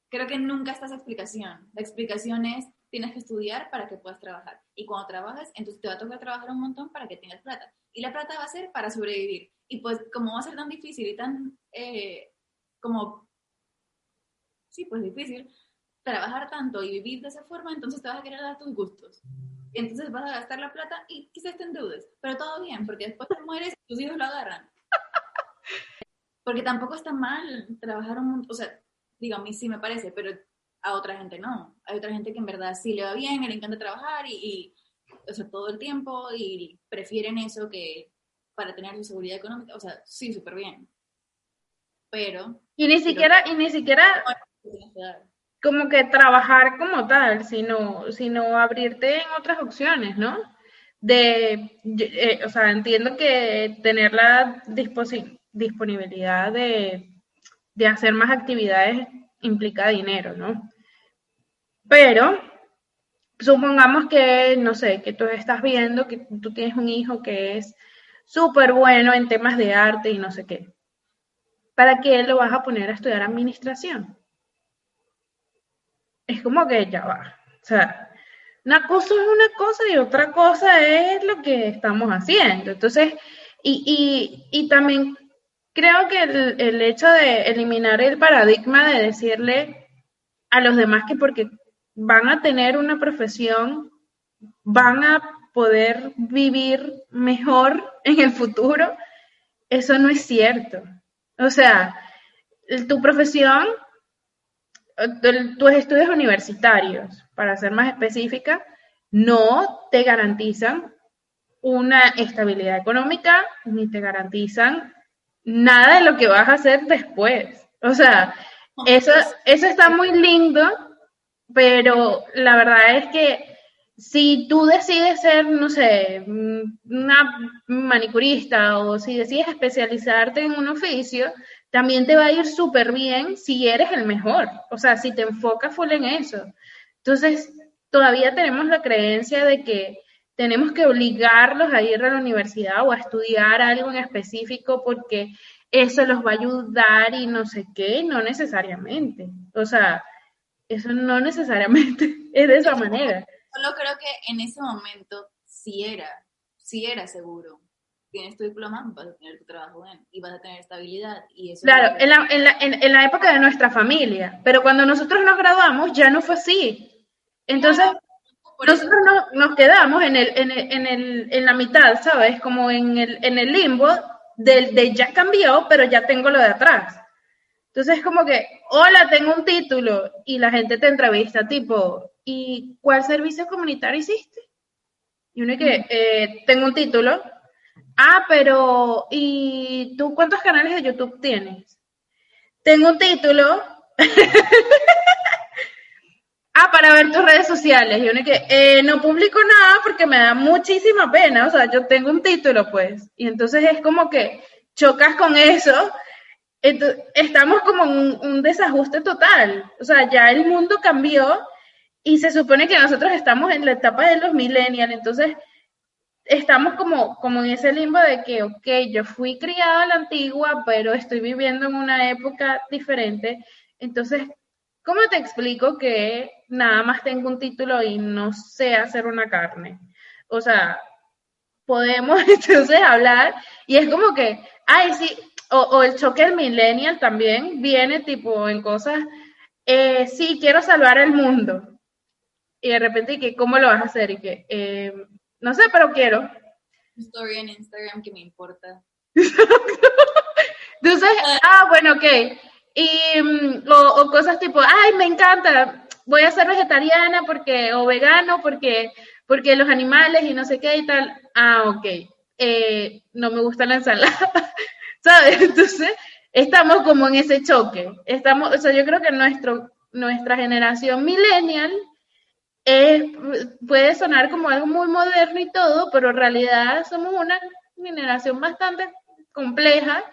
creo que nunca está esa explicación. La explicación es, tienes que estudiar para que puedas trabajar. Y cuando trabajas, entonces te va a tocar trabajar un montón para que tengas plata. Y la plata va a ser para sobrevivir. Y pues como va a ser tan difícil y tan eh, como, sí, pues difícil, trabajar tanto y vivir de esa forma, entonces te vas a querer dar tus gustos. Y entonces vas a gastar la plata y quizás te endeudes. Pero todo bien, porque después te mueres y tus hijos lo agarran. Porque tampoco está mal trabajar un montón, o sea, digo, a mí sí me parece, pero a otra gente no. Hay otra gente que en verdad sí le va bien, le encanta trabajar y, o sea, todo el tiempo y prefieren eso que para tener su seguridad económica. O sea, sí, súper bien. Pero... Y ni siquiera, y ni siquiera como que trabajar como tal, sino, sino abrirte en otras opciones, ¿no? de, eh, o sea, entiendo que tener la disponibilidad de, de hacer más actividades implica dinero, ¿no? Pero supongamos que, no sé, que tú estás viendo que tú tienes un hijo que es súper bueno en temas de arte y no sé qué. ¿Para qué lo vas a poner a estudiar administración? Es como que ya va. O sea, una cosa es una cosa y otra cosa es lo que estamos haciendo. Entonces, y, y, y también creo que el, el hecho de eliminar el paradigma de decirle a los demás que porque van a tener una profesión, van a poder vivir mejor en el futuro, eso no es cierto. O sea, tu profesión, tus estudios universitarios, para ser más específica, no te garantizan una estabilidad económica ni te garantizan nada de lo que vas a hacer después. O sea, eso, eso está muy lindo pero la verdad es que si tú decides ser, no sé, una manicurista o si decides especializarte en un oficio, también te va a ir súper bien si eres el mejor, o sea, si te enfocas full en eso. Entonces, todavía tenemos la creencia de que tenemos que obligarlos a ir a la universidad o a estudiar algo en específico porque eso los va a ayudar y no sé qué, no necesariamente. O sea, eso no necesariamente es de esa manera. Solo creo que en ese momento sí era, sí era seguro. Tienes tu diploma, vas a tener tu trabajo bien y vas a tener estabilidad. Y eso claro, en la, en, la, en, la, época de nuestra familia, pero cuando nosotros nos graduamos ya no fue así. Entonces, nosotros nos quedamos en, el, en, el, en, el, en la mitad, ¿sabes? Como en el, en el limbo del de ya cambió, pero ya tengo lo de atrás. Entonces es como que, hola, tengo un título y la gente te entrevista tipo, ¿y cuál servicio comunitario hiciste? Y uno que, eh, tengo un título. Ah, pero, ¿y tú cuántos canales de YouTube tienes? Tengo un título. ah, para ver tus redes sociales. Y uno que, eh, no publico nada porque me da muchísima pena. O sea, yo tengo un título, pues. Y entonces es como que chocas con eso estamos como en un, desajuste total. O sea, ya el mundo cambió y se supone que nosotros estamos en la etapa de los millennials, entonces estamos como, como en ese limbo de que, ok, yo fui criada a la antigua, pero estoy viviendo en una época diferente. Entonces, ¿cómo te explico que nada más tengo un título y no sé hacer una carne? O sea, podemos entonces hablar y es como que, ay, sí, o, el choque millennial también viene tipo en cosas, eh, sí, quiero salvar el mundo. Y de repente, que ¿cómo lo vas a hacer? Y que, eh, no sé, pero quiero. Story en Instagram que me importa. Entonces, ah, bueno, ok. Y, mm, o, cosas tipo, ay, me encanta, voy a ser vegetariana porque, o vegano porque, porque los animales y no sé qué y tal. Ah, ok. Eh, no me gusta la ensalada. ¿sabes? Entonces, estamos como en ese choque. Estamos, o sea, yo creo que nuestro, nuestra generación millennial puede sonar como algo muy moderno y todo, pero en realidad somos una generación bastante compleja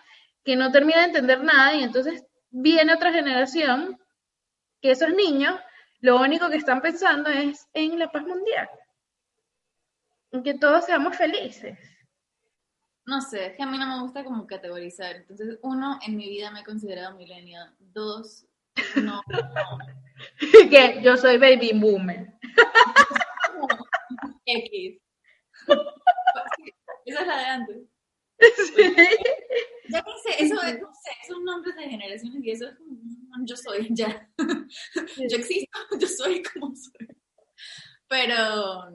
que no termina de entender nada y entonces viene otra generación que esos niños lo único que están pensando es en la paz mundial, en que todos seamos felices no sé, es que a mí no me gusta como categorizar. Entonces, uno, en mi vida me he considerado millennial. Dos, no. que yo soy baby boomer. X. Esa es la de antes. Sí. Ya sé, eso es, no sé, son nombres de generaciones y eso es como, yo soy, ya. Yo existo, yo soy como soy. Pero,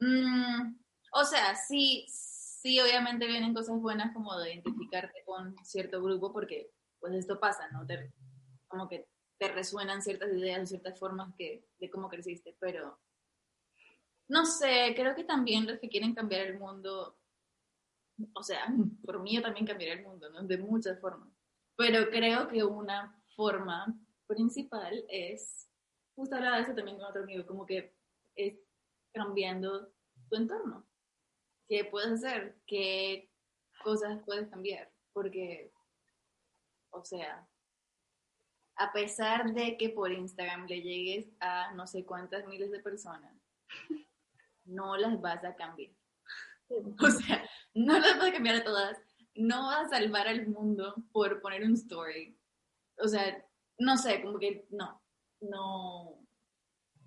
mm, o sea, sí, sí, obviamente vienen cosas buenas como de identificarte con cierto grupo, porque pues esto pasa, ¿no? como que te resuenan ciertas ideas, ciertas formas que, de cómo creciste, pero no sé, creo que también los que quieren cambiar el mundo, o sea, por mí yo también cambiaría el mundo, ¿no? De muchas formas, pero creo que una forma principal es, justo hablaba de eso también con otro amigo, como que es cambiando tu entorno. ¿Qué puedes hacer? ¿Qué cosas puedes cambiar? Porque, o sea, a pesar de que por Instagram le llegues a no sé cuántas miles de personas, no las vas a cambiar. O sea, no las vas a cambiar a todas, no vas a salvar al mundo por poner un story. O sea, no sé, como que no, no,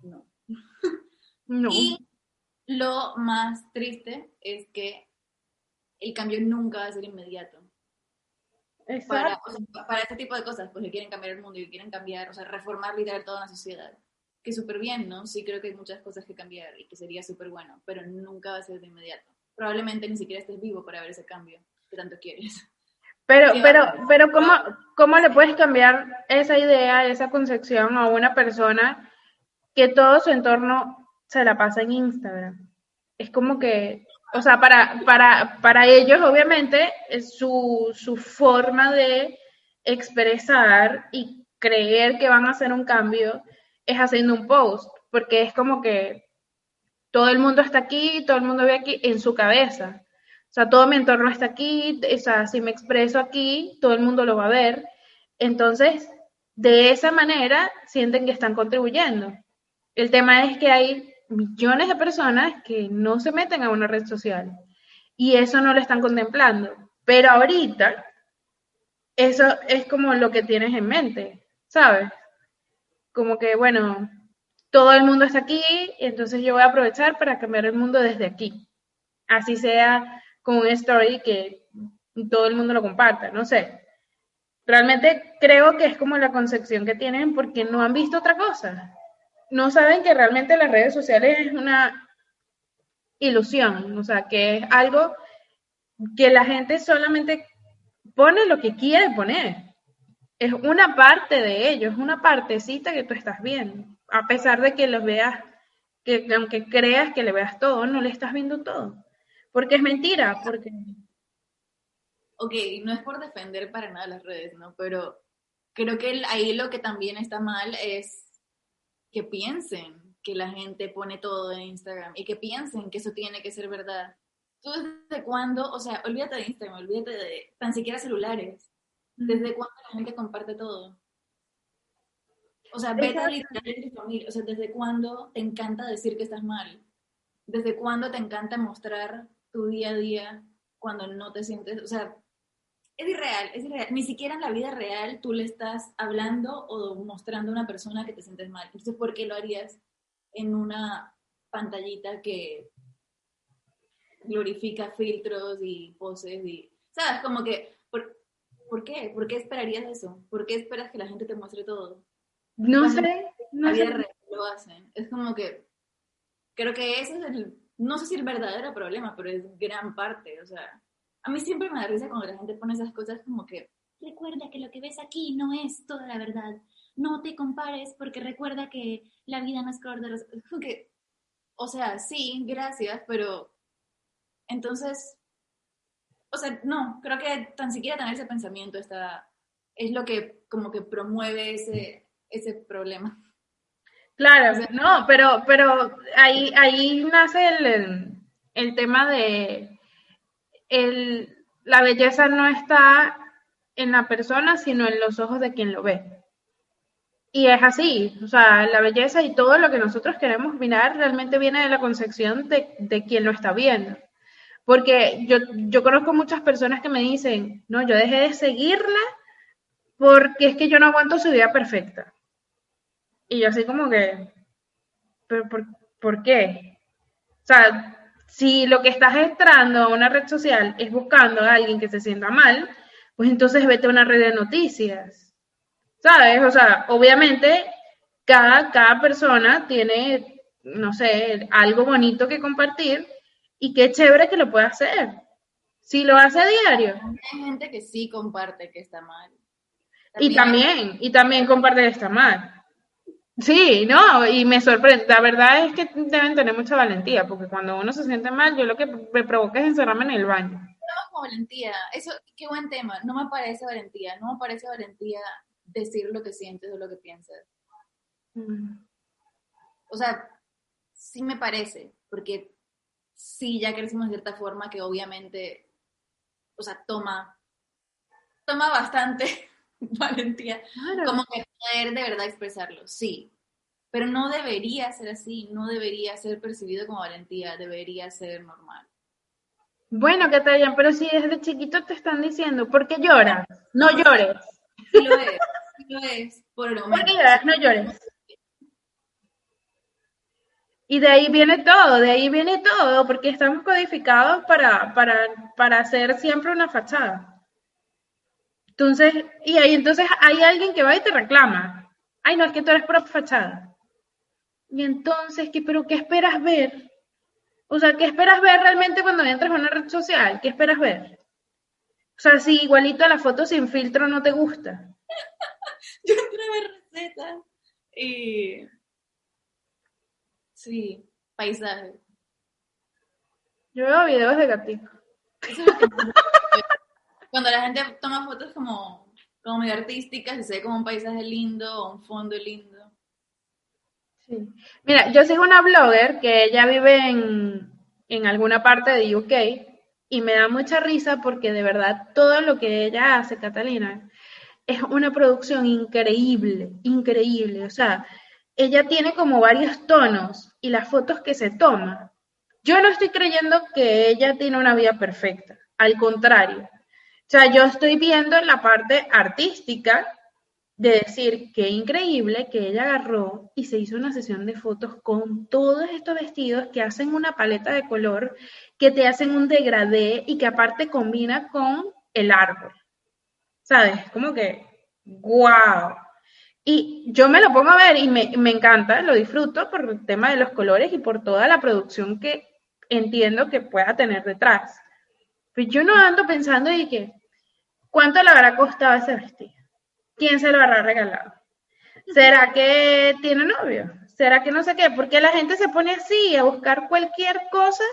no. No. Y lo más triste es que el cambio nunca va a ser inmediato. Para, o sea, para este tipo de cosas, pues que quieren cambiar el mundo y quieren cambiar, o sea, reformar literal toda una sociedad. Que súper bien, ¿no? Sí creo que hay muchas cosas que cambiar y que sería súper bueno, pero nunca va a ser de inmediato. Probablemente ni siquiera estés vivo para ver ese cambio que tanto quieres. Pero, pero, vale. pero ¿cómo, ¿cómo le puedes cambiar esa idea, esa concepción a una persona que todo su entorno se la pasa en Instagram? Es como que, o sea, para, para, para ellos, obviamente, su, su forma de expresar y creer que van a hacer un cambio es haciendo un post, porque es como que todo el mundo está aquí, todo el mundo ve aquí en su cabeza. O sea, todo mi entorno está aquí, o sea, si me expreso aquí, todo el mundo lo va a ver. Entonces, de esa manera, sienten que están contribuyendo. El tema es que hay millones de personas que no se meten a una red social y eso no lo están contemplando. Pero ahorita, eso es como lo que tienes en mente, ¿sabes? Como que, bueno, todo el mundo está aquí, entonces yo voy a aprovechar para cambiar el mundo desde aquí. Así sea con un story que todo el mundo lo comparta, no sé. Realmente creo que es como la concepción que tienen porque no han visto otra cosa. No saben que realmente las redes sociales es una ilusión, o sea, que es algo que la gente solamente pone lo que quiere poner. Es una parte de ello, es una partecita que tú estás viendo. A pesar de que los veas, que aunque creas que le veas todo, no le estás viendo todo. Porque es mentira, porque Ok, no es por defender para nada las redes, ¿no? Pero creo que ahí lo que también está mal es que piensen que la gente pone todo en Instagram y que piensen que eso tiene que ser verdad. ¿Tú desde cuándo, o sea, olvídate de Instagram, olvídate de tan siquiera celulares? ¿Desde cuándo la gente comparte todo? O sea, vete literal en tu familia. O sea, ¿desde cuándo te encanta decir que estás mal? ¿Desde cuándo te encanta mostrar tu día a día cuando no te sientes, o sea, es irreal, es irreal. Ni siquiera en la vida real tú le estás hablando o mostrando a una persona que te sientes mal. Entonces, ¿por qué lo harías en una pantallita que glorifica filtros y poses y, ¿sabes? Como que, ¿por, ¿por qué? ¿Por qué esperarías eso? ¿Por qué esperas que la gente te muestre todo? no sé, no sé. real lo hacen. Es como que creo que ese es el, no sé si el verdadero problema, pero es gran parte. O sea, a mí siempre me da risa cuando la gente pone esas cosas como que recuerda que lo que ves aquí no es toda la verdad. No te compares porque recuerda que la vida no es color de que, o sea, sí, gracias, pero entonces, o sea, no, creo que tan siquiera tener ese pensamiento está, es lo que como que promueve ese, ese problema. Claro, O sea, no, pero, pero ahí, ahí nace el, el tema de el, la belleza no está en la persona, sino en los ojos de quien lo ve. Y es así, o sea, la belleza y todo lo que nosotros queremos mirar realmente viene de la concepción de, de quien lo está viendo. Porque yo, yo conozco muchas personas que me dicen, no, yo dejé de seguirla porque es que yo no aguanto su vida perfecta. Y yo así como que, ¿pero por, por qué? O sea, si lo que estás entrando a una red social es buscando a alguien que se sienta mal, pues entonces vete a una red de noticias. ¿Sabes? O sea, obviamente cada, cada persona tiene, no sé, algo bonito que compartir y qué chévere que lo pueda hacer. Si lo hace a diario. Hay gente que sí comparte que está mal. Y también, y también comparte que está mal. Sí, no, y me sorprende. La verdad es que deben tener mucha valentía, porque cuando uno se siente mal, yo lo que me provoca es encerrarme en el baño. No, valentía. Eso, qué buen tema. No me parece valentía. No me parece valentía decir lo que sientes o lo que piensas. Mm. O sea, sí me parece, porque sí ya crecimos de cierta forma que obviamente, o sea, toma, toma bastante valentía, como que poder de verdad expresarlo, sí, pero no debería ser así, no debería ser percibido como valentía, debería ser normal. Bueno, te pero si desde chiquito te están diciendo, ¿por qué lloras? No llores. Sí lo es, sí lo es, por el momento. ¿Por qué lloras? No llores. Y de ahí viene todo, de ahí viene todo, porque estamos codificados para, para, para hacer siempre una fachada. Entonces, y ahí entonces hay alguien que va y te reclama. Ay, no, es que tú eres pro fachada. Y entonces, ¿qué, ¿pero qué esperas ver? O sea, ¿qué esperas ver realmente cuando entras a una red social? ¿Qué esperas ver? O sea, si igualito la foto sin filtro no te gusta. Yo entré a ver recetas y Sí, paisaje. Yo veo videos de gatito. Cuando la gente toma fotos como, como medio artísticas se ve como un paisaje lindo o un fondo lindo. Sí. Mira, yo sigo una blogger que ella vive en, en alguna parte de UK y me da mucha risa porque de verdad todo lo que ella hace, Catalina, es una producción increíble, increíble. O sea, ella tiene como varios tonos y las fotos que se toma. Yo no estoy creyendo que ella tiene una vida perfecta, al contrario. O sea, yo estoy viendo la parte artística de decir que increíble que ella agarró y se hizo una sesión de fotos con todos estos vestidos que hacen una paleta de color, que te hacen un degradé y que aparte combina con el árbol. ¿Sabes? Como que, wow. Y yo me lo pongo a ver y me, encanta, lo disfruto por el tema de los colores y por toda la producción que entiendo que pueda tener detrás. Pero yo no ando pensando y que, ¿cuánto le habrá costado ese vestido? ¿Quién se lo habrá regalado? ¿Será que tiene novio? ¿Será que no sé qué? Porque la gente se pone así a buscar cualquier cosa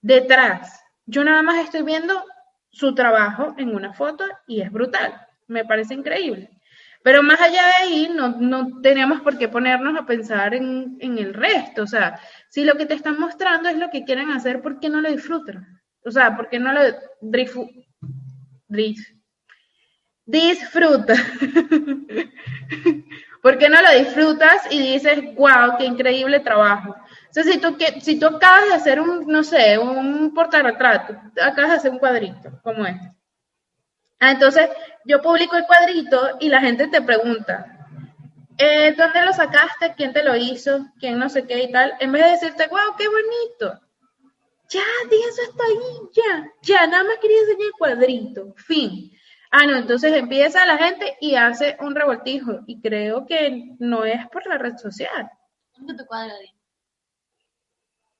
detrás. Yo nada más estoy viendo su trabajo en una foto y es brutal. Me parece increíble. Pero más allá de ahí, no, no tenemos por qué ponernos a pensar en, el resto. O sea, si lo que te están mostrando es lo que quieren hacer, ¿por qué no lo disfrutan? O sea, ¿por qué no lo disfrutas? ¿Por qué no lo disfrutas y dices, wow, qué increíble trabajo? O sea, si tú, si tú acabas de hacer un, no sé, un portarretrato, acabas de hacer un cuadrito como este, Ah, entonces, yo publico el cuadrito y la gente te pregunta, eh, ¿dónde lo sacaste? ¿Quién te lo hizo? ¿Quién no sé qué y tal? En vez de decirte, wow, qué bonito. Ya, di eso está ahí, ya. Ya, nada más quería enseñar el cuadrito. Fin. Ah, no, entonces empieza la gente y hace un revoltijo. Y creo que no es por la red social. ¿Dónde tu cuadro,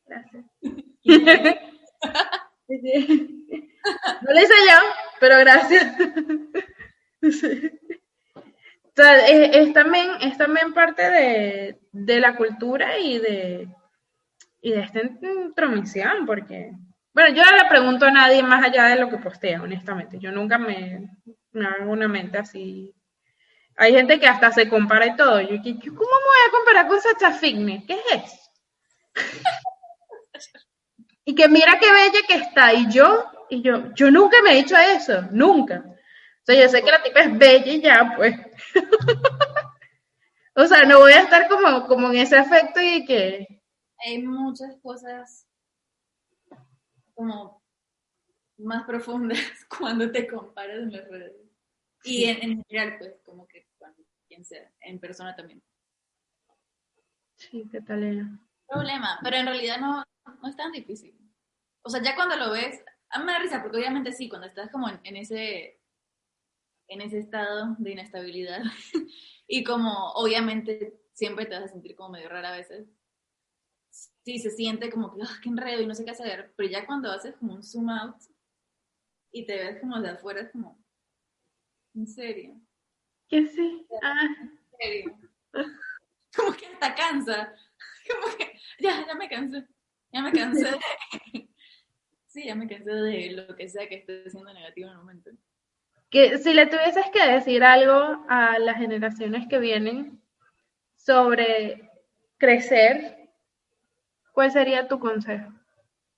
Gracias. No lo hice yo, pero gracias. es, también, es también parte de, la cultura y de, y de esta intromisión, porque, bueno, yo no le pregunto a nadie más allá de lo que postea, honestamente. Yo nunca me, hago una mente así. Hay gente que hasta se compara y todo. Yo, ¿cómo me voy a comparar con Sacha Fitness? ¿Qué es eso? y que mira qué bella que está. Y yo, y yo, yo nunca me he dicho eso, nunca. O sea, yo sé que la tipa es bella y ya, pues. o sea, no voy a estar como, como en ese efecto y que... Hay muchas cosas como más profundas cuando te comparas en las redes. Y en, general, pues, como que cuando quien sea, en persona también. Sí, qué tal era. Problema, pero en realidad no, no es tan difícil. O sea, ya cuando lo ves, a mí me da risa porque obviamente sí, cuando estás como en, ese en ese estado de inestabilidad y como obviamente siempre te vas a sentir como medio rara a veces. Sí, se siente como que, ah, qué enredo y no sé qué hacer, pero ya cuando haces como un zoom out y te ves como de afuera, es como, ¿en serio? Que sí. Ah. ¿En serio? como que hasta cansa. Como que, ya, ya me cansé. Ya me cansé. Sí, ya me cansé de lo que sea que esté siendo negativo en el momento. Que si le tuvieses que decir algo a las generaciones que vienen sobre crecer, ¿cuál sería tu consejo?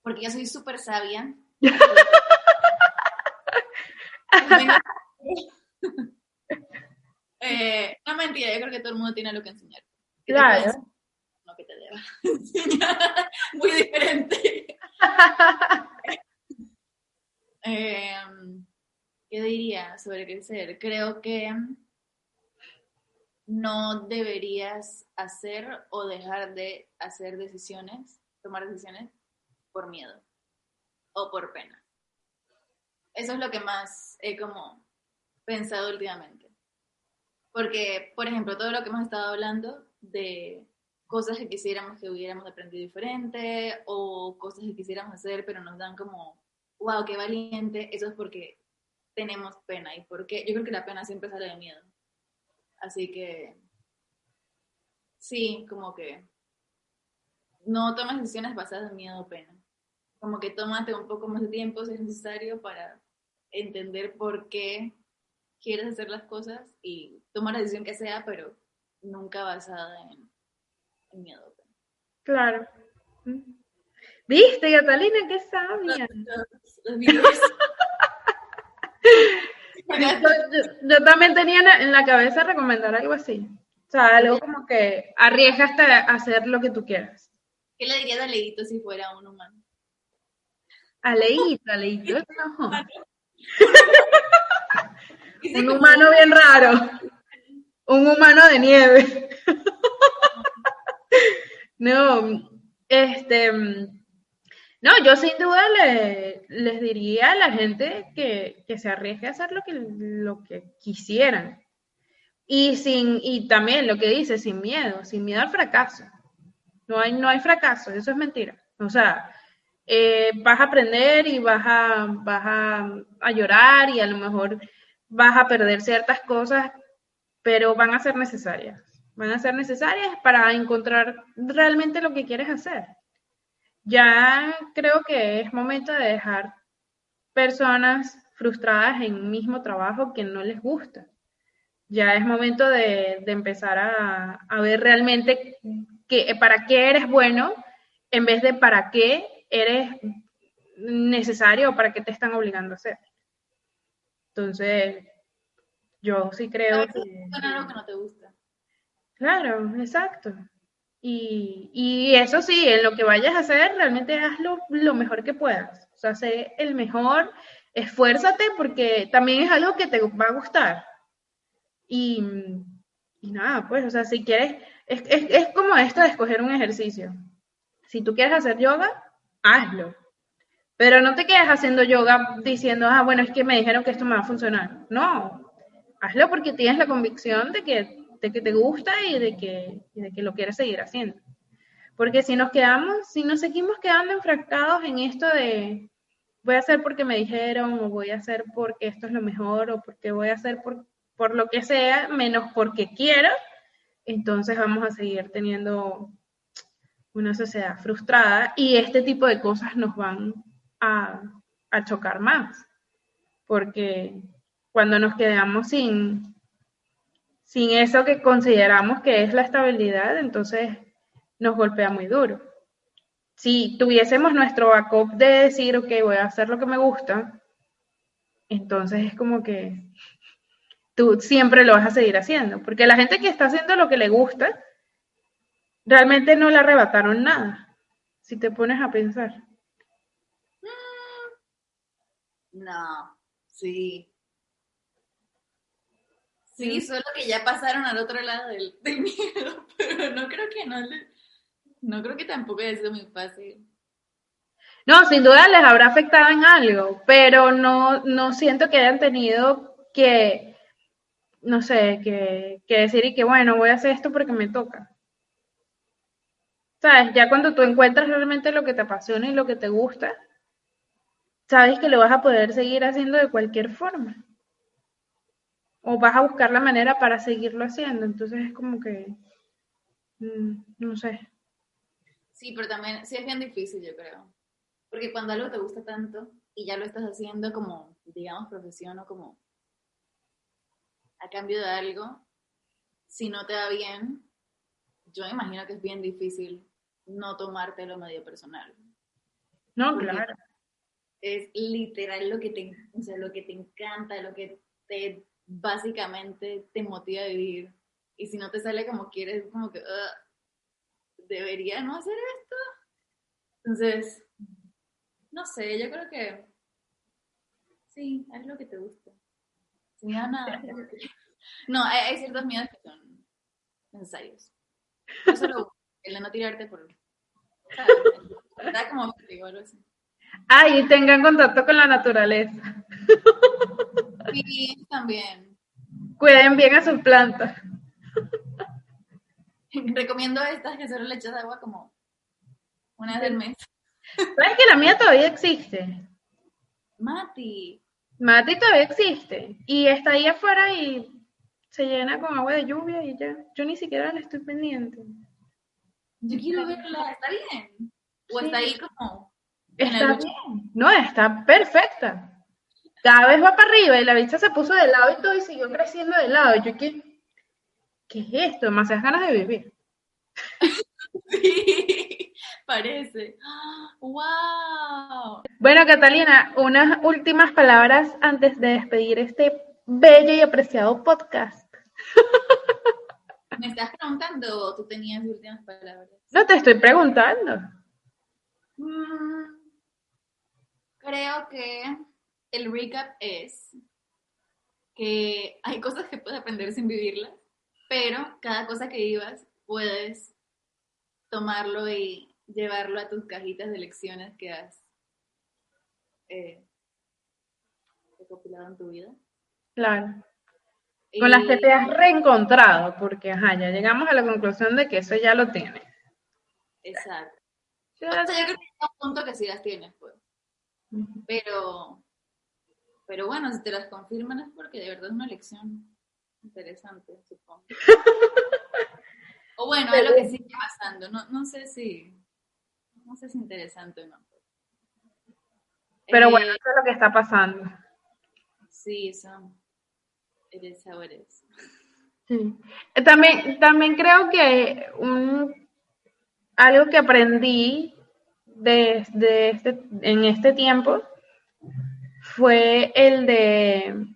porque yo soy súper sabia. eh, no mentira, yo creo que todo el mundo tiene algo que enseñar. Claro. No que te deba enseñar. Muy diferente. eh, ¿Qué diría sobre crecer? Creo que no deberías hacer o dejar de hacer decisiones, tomar decisiones por miedo o por pena. Eso es lo que más he como pensado últimamente. Porque, por ejemplo, todo lo que hemos estado hablando de cosas que quisiéramos que hubiéramos aprendido diferente o cosas que quisiéramos hacer pero nos dan como, wow, qué valiente, eso es porque tenemos pena y porque yo creo que la pena siempre sale de miedo. Así que sí, como que no tomes decisiones basadas en miedo o pena. Como que tómate un poco más de tiempo si es necesario para entender por qué quieres hacer las cosas y tomar la decisión que sea, pero nunca basada en, miedo o pena. Claro. ¿Viste, Catalina? Qué sabia. yo, también tenía en la cabeza recomendar algo así. O sea, algo como que arriesga hasta hacer lo que tú quieras. ¿Qué le dirías a Leito si fuera un humano? A Leito, a Leito, no. un humano bien raro. Un humano de nieve. no, este no, yo sin duda les diría a la gente que, se arriesgue a hacer lo que, lo que quisieran. Y, sin, y también lo que dice, sin miedo, sin miedo al fracaso. No hay, no hay fracaso, eso es mentira. O sea, eh, vas a aprender y vas a, vas a, llorar y a lo mejor vas a perder ciertas cosas, pero van a ser necesarias. Van a ser necesarias para encontrar realmente lo que quieres hacer ya creo que es momento de dejar personas frustradas en un mismo trabajo que no les gusta. Ya es momento de, empezar a, ver realmente que, para qué eres bueno en vez de para qué eres necesario o para qué te están obligando a hacer. Entonces, yo sí creo que no te gusta. Claro, exacto. Y, eso sí, en lo que vayas a hacer, realmente hazlo lo mejor que puedas. O sea, sé el mejor, esfuérzate porque también es algo que te va a gustar. Y, nada, pues, o sea, si quieres, es, es como esto de escoger un ejercicio. Si tú quieres hacer yoga, hazlo. Pero no te quedes haciendo yoga diciendo, ah, bueno, es que me dijeron que esto me va a funcionar. No, hazlo porque tienes la convicción de que de que te gusta y de que, de que lo quieres seguir haciendo. Porque si nos quedamos, si nos seguimos quedando enfrascados en esto de voy a hacer porque me dijeron, o voy a hacer porque esto es lo mejor, o porque voy a hacer por, por lo que sea, menos porque quiero, entonces vamos a seguir teniendo una sociedad frustrada y este tipo de cosas nos van a, a chocar más. Porque cuando nos quedamos sin, sin eso que consideramos que es la estabilidad, entonces nos golpea muy duro. Si tuviésemos nuestro backup de decir, ok, voy a hacer lo que me gusta, entonces es como que tú siempre lo vas a seguir haciendo, porque la gente que está haciendo lo que le gusta, realmente no le arrebataron nada, si te pones a pensar. No, sí, Sí, solo que ya pasaron al otro lado del, miedo, pero no creo que no no creo que tampoco haya sido muy fácil. No, sin duda les habrá afectado en algo, pero no, no siento que hayan tenido que, no sé, que, que decir y que bueno, voy a hacer esto porque me toca. ¿Sabes? Ya cuando tú encuentras realmente lo que te apasiona y lo que te gusta, sabes que lo vas a poder seguir haciendo de cualquier forma o vas a buscar la manera para seguirlo haciendo. Entonces es como que, mm, no sé. Sí, pero también sí es bien difícil, yo creo. Porque cuando algo te gusta tanto y ya lo estás haciendo como, digamos, profesión o como a cambio de algo, si no te va bien, yo me imagino que es bien difícil no tomártelo medio personal. No, Porque claro. Es literal lo que te, o sea, lo que te encanta, lo que te básicamente te motiva a vivir. Y si no te sale como quieres, como que "Ugh, debería no hacer esto. Entonces, no sé, yo creo que sí, haz lo que te gusta. Nada. No, hay, hay ciertos miedos que son necesarios. Yo solo el de no tirarte por. Da como algo así. Ah, y tengan contacto con la naturaleza. También. Cuiden bien a sus plantas. Recomiendo estas que solo le echas agua como una vez al mes. ¿Sabes que la mía todavía existe? Mati. Mati todavía existe. Y está ahí afuera y se llena con agua de lluvia y ya. Yo ni siquiera le estoy pendiente. Yo quiero verla, ¿está bien? O Sí. está ahí como la Está bien. No, está perfecta. Cada vez va para arriba y la bicha se puso de lado y todo y siguió creciendo de lado. Yo, ¿qué, qué es esto? Demasiadas ganas de vivir. Sí, parece. ¡Wow! Bueno, Catalina, unas últimas palabras antes de despedir este bello y apreciado podcast. ¿Me estás preguntando o tú tenías últimas palabras? No te estoy preguntando. Mm, creo que el recap es que hay cosas que puedes aprender sin vivirlas, pero cada cosa que vivas puedes tomarlo y llevarlo a tus cajitas de lecciones que has eh, recopilado en tu vida. Claro. Con las que te has reencontrado, porque ajá, ya llegamos a la conclusión de que eso ya lo tienes. Exacto. O sea, yo creo que hay un punto que sí las tienes, pues. Pero, pero bueno, si te las confirman es porque de verdad es una lección interesante, supongo. o bueno, es lo que sigue pasando. No, no sé si, no sé si interesante o no. Pero Eh, bueno, eso es lo que está pasando. Sí, eso. How it is. Sí. Eh, También, también creo que un, algo que aprendí de, de este, en este tiempo fue el de,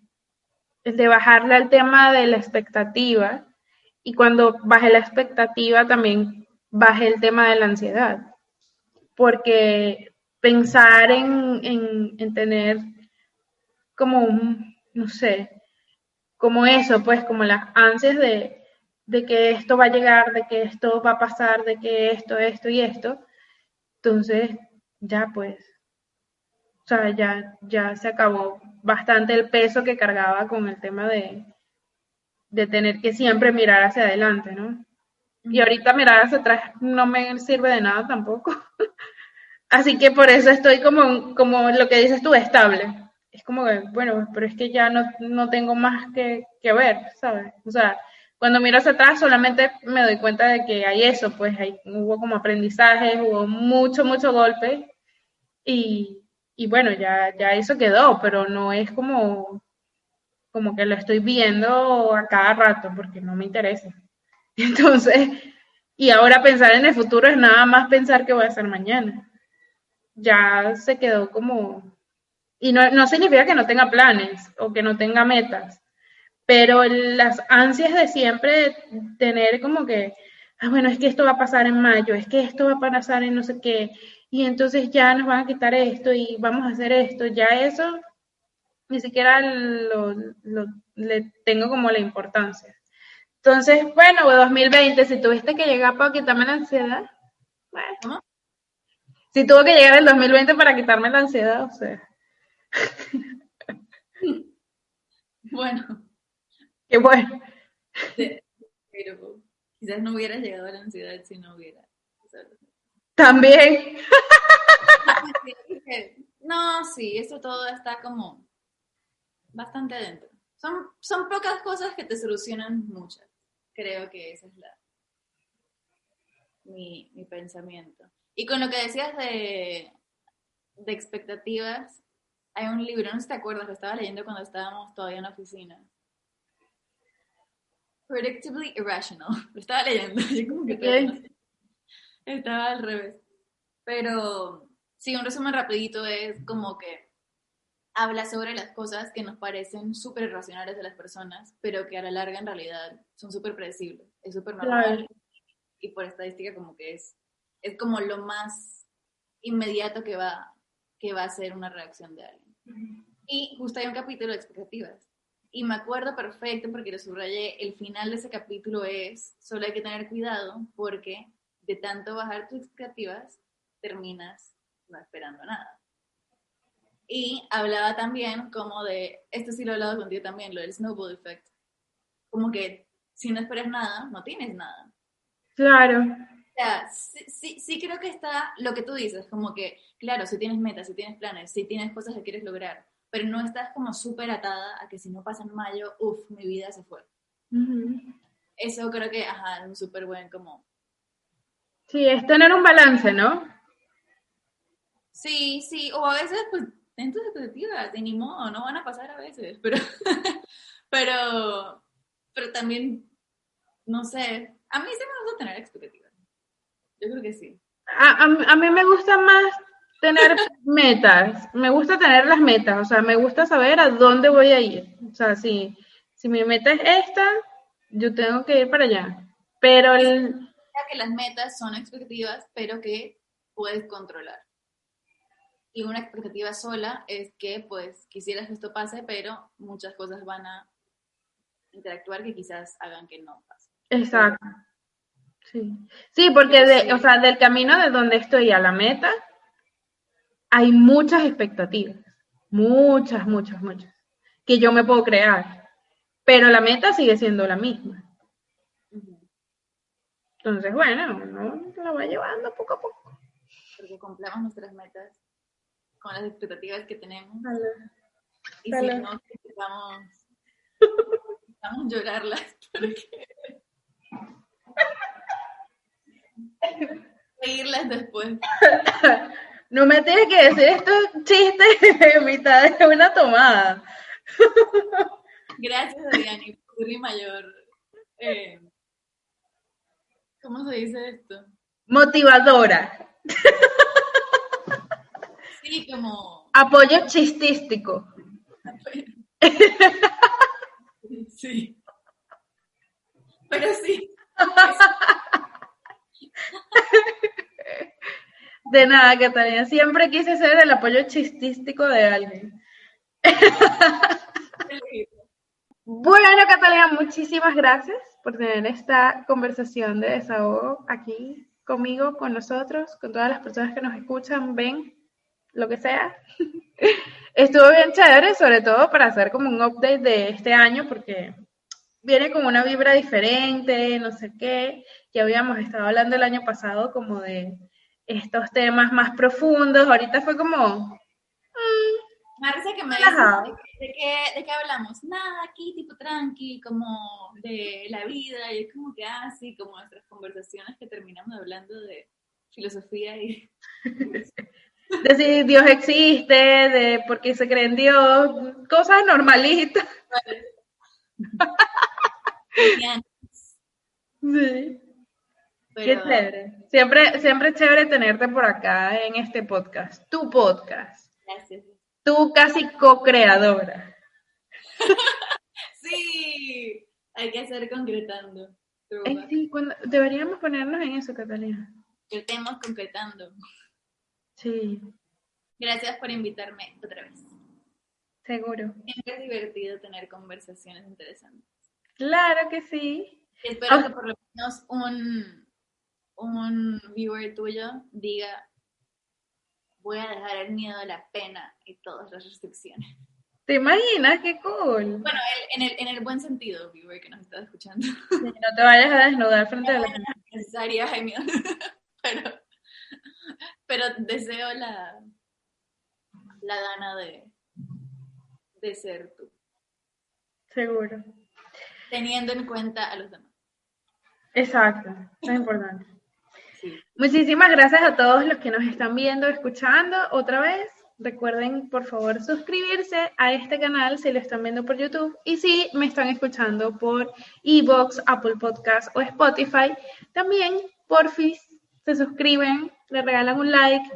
el de bajarle al tema de la expectativa y cuando bajé la expectativa también bajé el tema de la ansiedad porque pensar en, en, en tener como un, no sé, como eso, pues como las ansias de, de que esto va a llegar, de que esto va a pasar, de que esto, esto y esto. Entonces, ya pues, o sea, ya, ya se acabó bastante el peso que cargaba con el tema de, de tener que siempre mirar hacia adelante, ¿no? Y ahorita mirar hacia atrás no me sirve de nada tampoco. Así que por eso estoy como, como lo que dices tú, estable. Es como que, bueno, pero es que ya no, no tengo más que, que ver, ¿sabes? O sea, cuando miro hacia atrás solamente me doy cuenta de que hay eso, pues hay, hubo como aprendizaje, hubo mucho, mucho golpe y, y bueno, ya, ya eso quedó, pero no es como, como que lo estoy viendo a cada rato porque no me interesa. Entonces, y ahora pensar en el futuro es nada más pensar qué voy a hacer mañana. Ya se quedó como... Y no, no significa que no tenga planes o que no tenga metas, pero las ansias de siempre tener como que, ah, bueno, es que esto va a pasar en mayo, es que esto va a pasar en no sé qué, y entonces ya nos van a quitar esto y vamos a hacer esto, ya eso ni siquiera lo, lo, le tengo como la importancia. Entonces, bueno, 2020, si tuviste que llegar para quitarme la ansiedad, bueno. Si tuvo que llegar el 2020 para quitarme la ansiedad, o sea, Bueno, qué bueno. pero quizás no hubieras llegado a la ansiedad si no hubiera. También, No, sí, esto todo está como bastante dentro. Son, son pocas cosas que te solucionan muchas. Creo que ese es la, mi, mi pensamiento. Y con lo que decías de, de expectativas, hay un libro, no sé si te acuerdas, lo estaba leyendo cuando estábamos todavía en la oficina. Predictably Irrational. Lo estaba leyendo. yo como que sé. Estaba al revés. Pero Sí, un resumen rapidito es como que habla sobre las cosas que nos parecen súper irracionales de las personas, pero que a la larga en realidad son súper predecibles, es súper normal y por estadística como que es, es como lo más inmediato que va, que va a ser una reacción de alguien. Y justo hay un capítulo de expectativas. Y me acuerdo perfecto porque lo subrayé, el final de ese capítulo es, solo hay que tener cuidado porque de tanto bajar tus expectativas, terminas no esperando nada. Y hablaba también como de, esto sí lo he hablado contigo también, lo del snowball effect. Como que si no esperas nada, no tienes nada. Claro. O sea, sí, sí, sí, creo que está lo que tú dices, como que, claro, si tienes metas, si tienes planes, si tienes cosas que quieres lograr, pero no estás como súper atada a que si no pasa en mayo, uff, mi vida se fue. Eso creo que, ajá, es un súper buen como... Sí, es tener un balance, ¿no? Sí, sí, o a veces, pues, ten tus expectativas, de ni modo, no van a pasar a veces, pero, pero, pero también, no sé, a mí sí me gusta tener expectativas. Yo creo que sí. A, a, a mí me gusta más tener metas, me gusta tener las metas, o sea, me gusta saber a dónde voy a ir. O sea, si, si mi meta es esta, yo tengo que ir para allá. Pero el... que las metas son expectativas, pero que puedes controlar. Y una expectativa sola es que, pues, quisieras que esto pase, pero muchas cosas van a interactuar que quizás hagan que no pase. Exacto. Sí, sí porque de, o sea, del camino de donde estoy a la meta, hay muchas expectativas, muchas, muchas, muchas, que yo me puedo crear, pero la meta sigue siendo la misma. Entonces, bueno, uno la va llevando poco a poco. Porque cumplamos nuestras metas con las expectativas que tenemos. Y Dale. si no, necesitamos, necesitamos llorarlas porque... Reírlas después. No me tienes que decir estos chistes en mitad de una tomada. Gracias, Adriani, por mi mayor. Eh, ¿Cómo se dice esto? Motivadora. Sí, como. Apoyo chistístico. Sí. Pero sí. De nada, Catalina. Siempre quise ser el apoyo chistístico de alguien. Bueno, Catalina, muchísimas gracias por tener esta conversación de desahogo aquí conmigo, con nosotros, con todas las personas que nos escuchan, ven, lo que sea. Estuvo bien chévere, sobre todo para hacer como un update de este año, porque viene con una vibra diferente, no sé qué. Ya habíamos estado hablando el año pasado como de estos temas más profundos. Ahorita fue como, Me parece que me Ajá. dicen de, de qué, de qué hablamos. Nada, aquí tipo tranqui, como de la vida. Y es como que, ah, sí, como nuestras conversaciones que terminamos hablando de filosofía y. de si Dios existe, de por qué se cree en Dios, cosas normalitas. Sí. Qué chévere. Siempre, siempre es chévere tenerte por acá en este podcast, tu podcast, gracias. Tú casi co-creadora. Sí, hay que hacer concretando. Ay, sí, cuando- deberíamos ponernos en eso, Catalina. El tema es concretando. Sí, Gracias por invitarme otra vez. seguro. Siempre es divertido tener conversaciones interesantes. Claro que sí. Espero que por lo menos un, un viewer tuyo diga, voy a dejar el miedo, la pena y todas las restricciones. ¿Te imaginas? Qué cool. Bueno, el- en, el, en el buen sentido, viewer que nos está escuchando. Sí, no te vayas a desnudar frente a la. Necesaria, miedo. pero, pero deseo la, la gana de, de ser tú, Seguro. teniendo en cuenta a los demás. Exacto, eso es importante. Muchísimas gracias a todos los que nos están viendo, escuchando otra vez. Recuerden, por favor, suscribirse a este canal si lo están viendo por YouTube y si me están escuchando por Evox, Apple Podcast o Spotify, también, porfis, se suscriben, le regalan un like,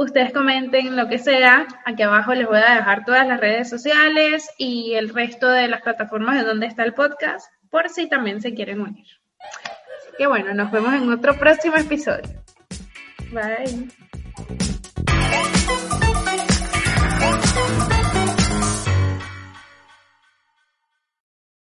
Ustedes comenten lo que sea. Aquí abajo les voy a dejar todas las redes sociales y el resto de las plataformas de donde está el podcast, por si también se quieren unir. Que bueno, nos vemos en otro próximo episodio. Bye.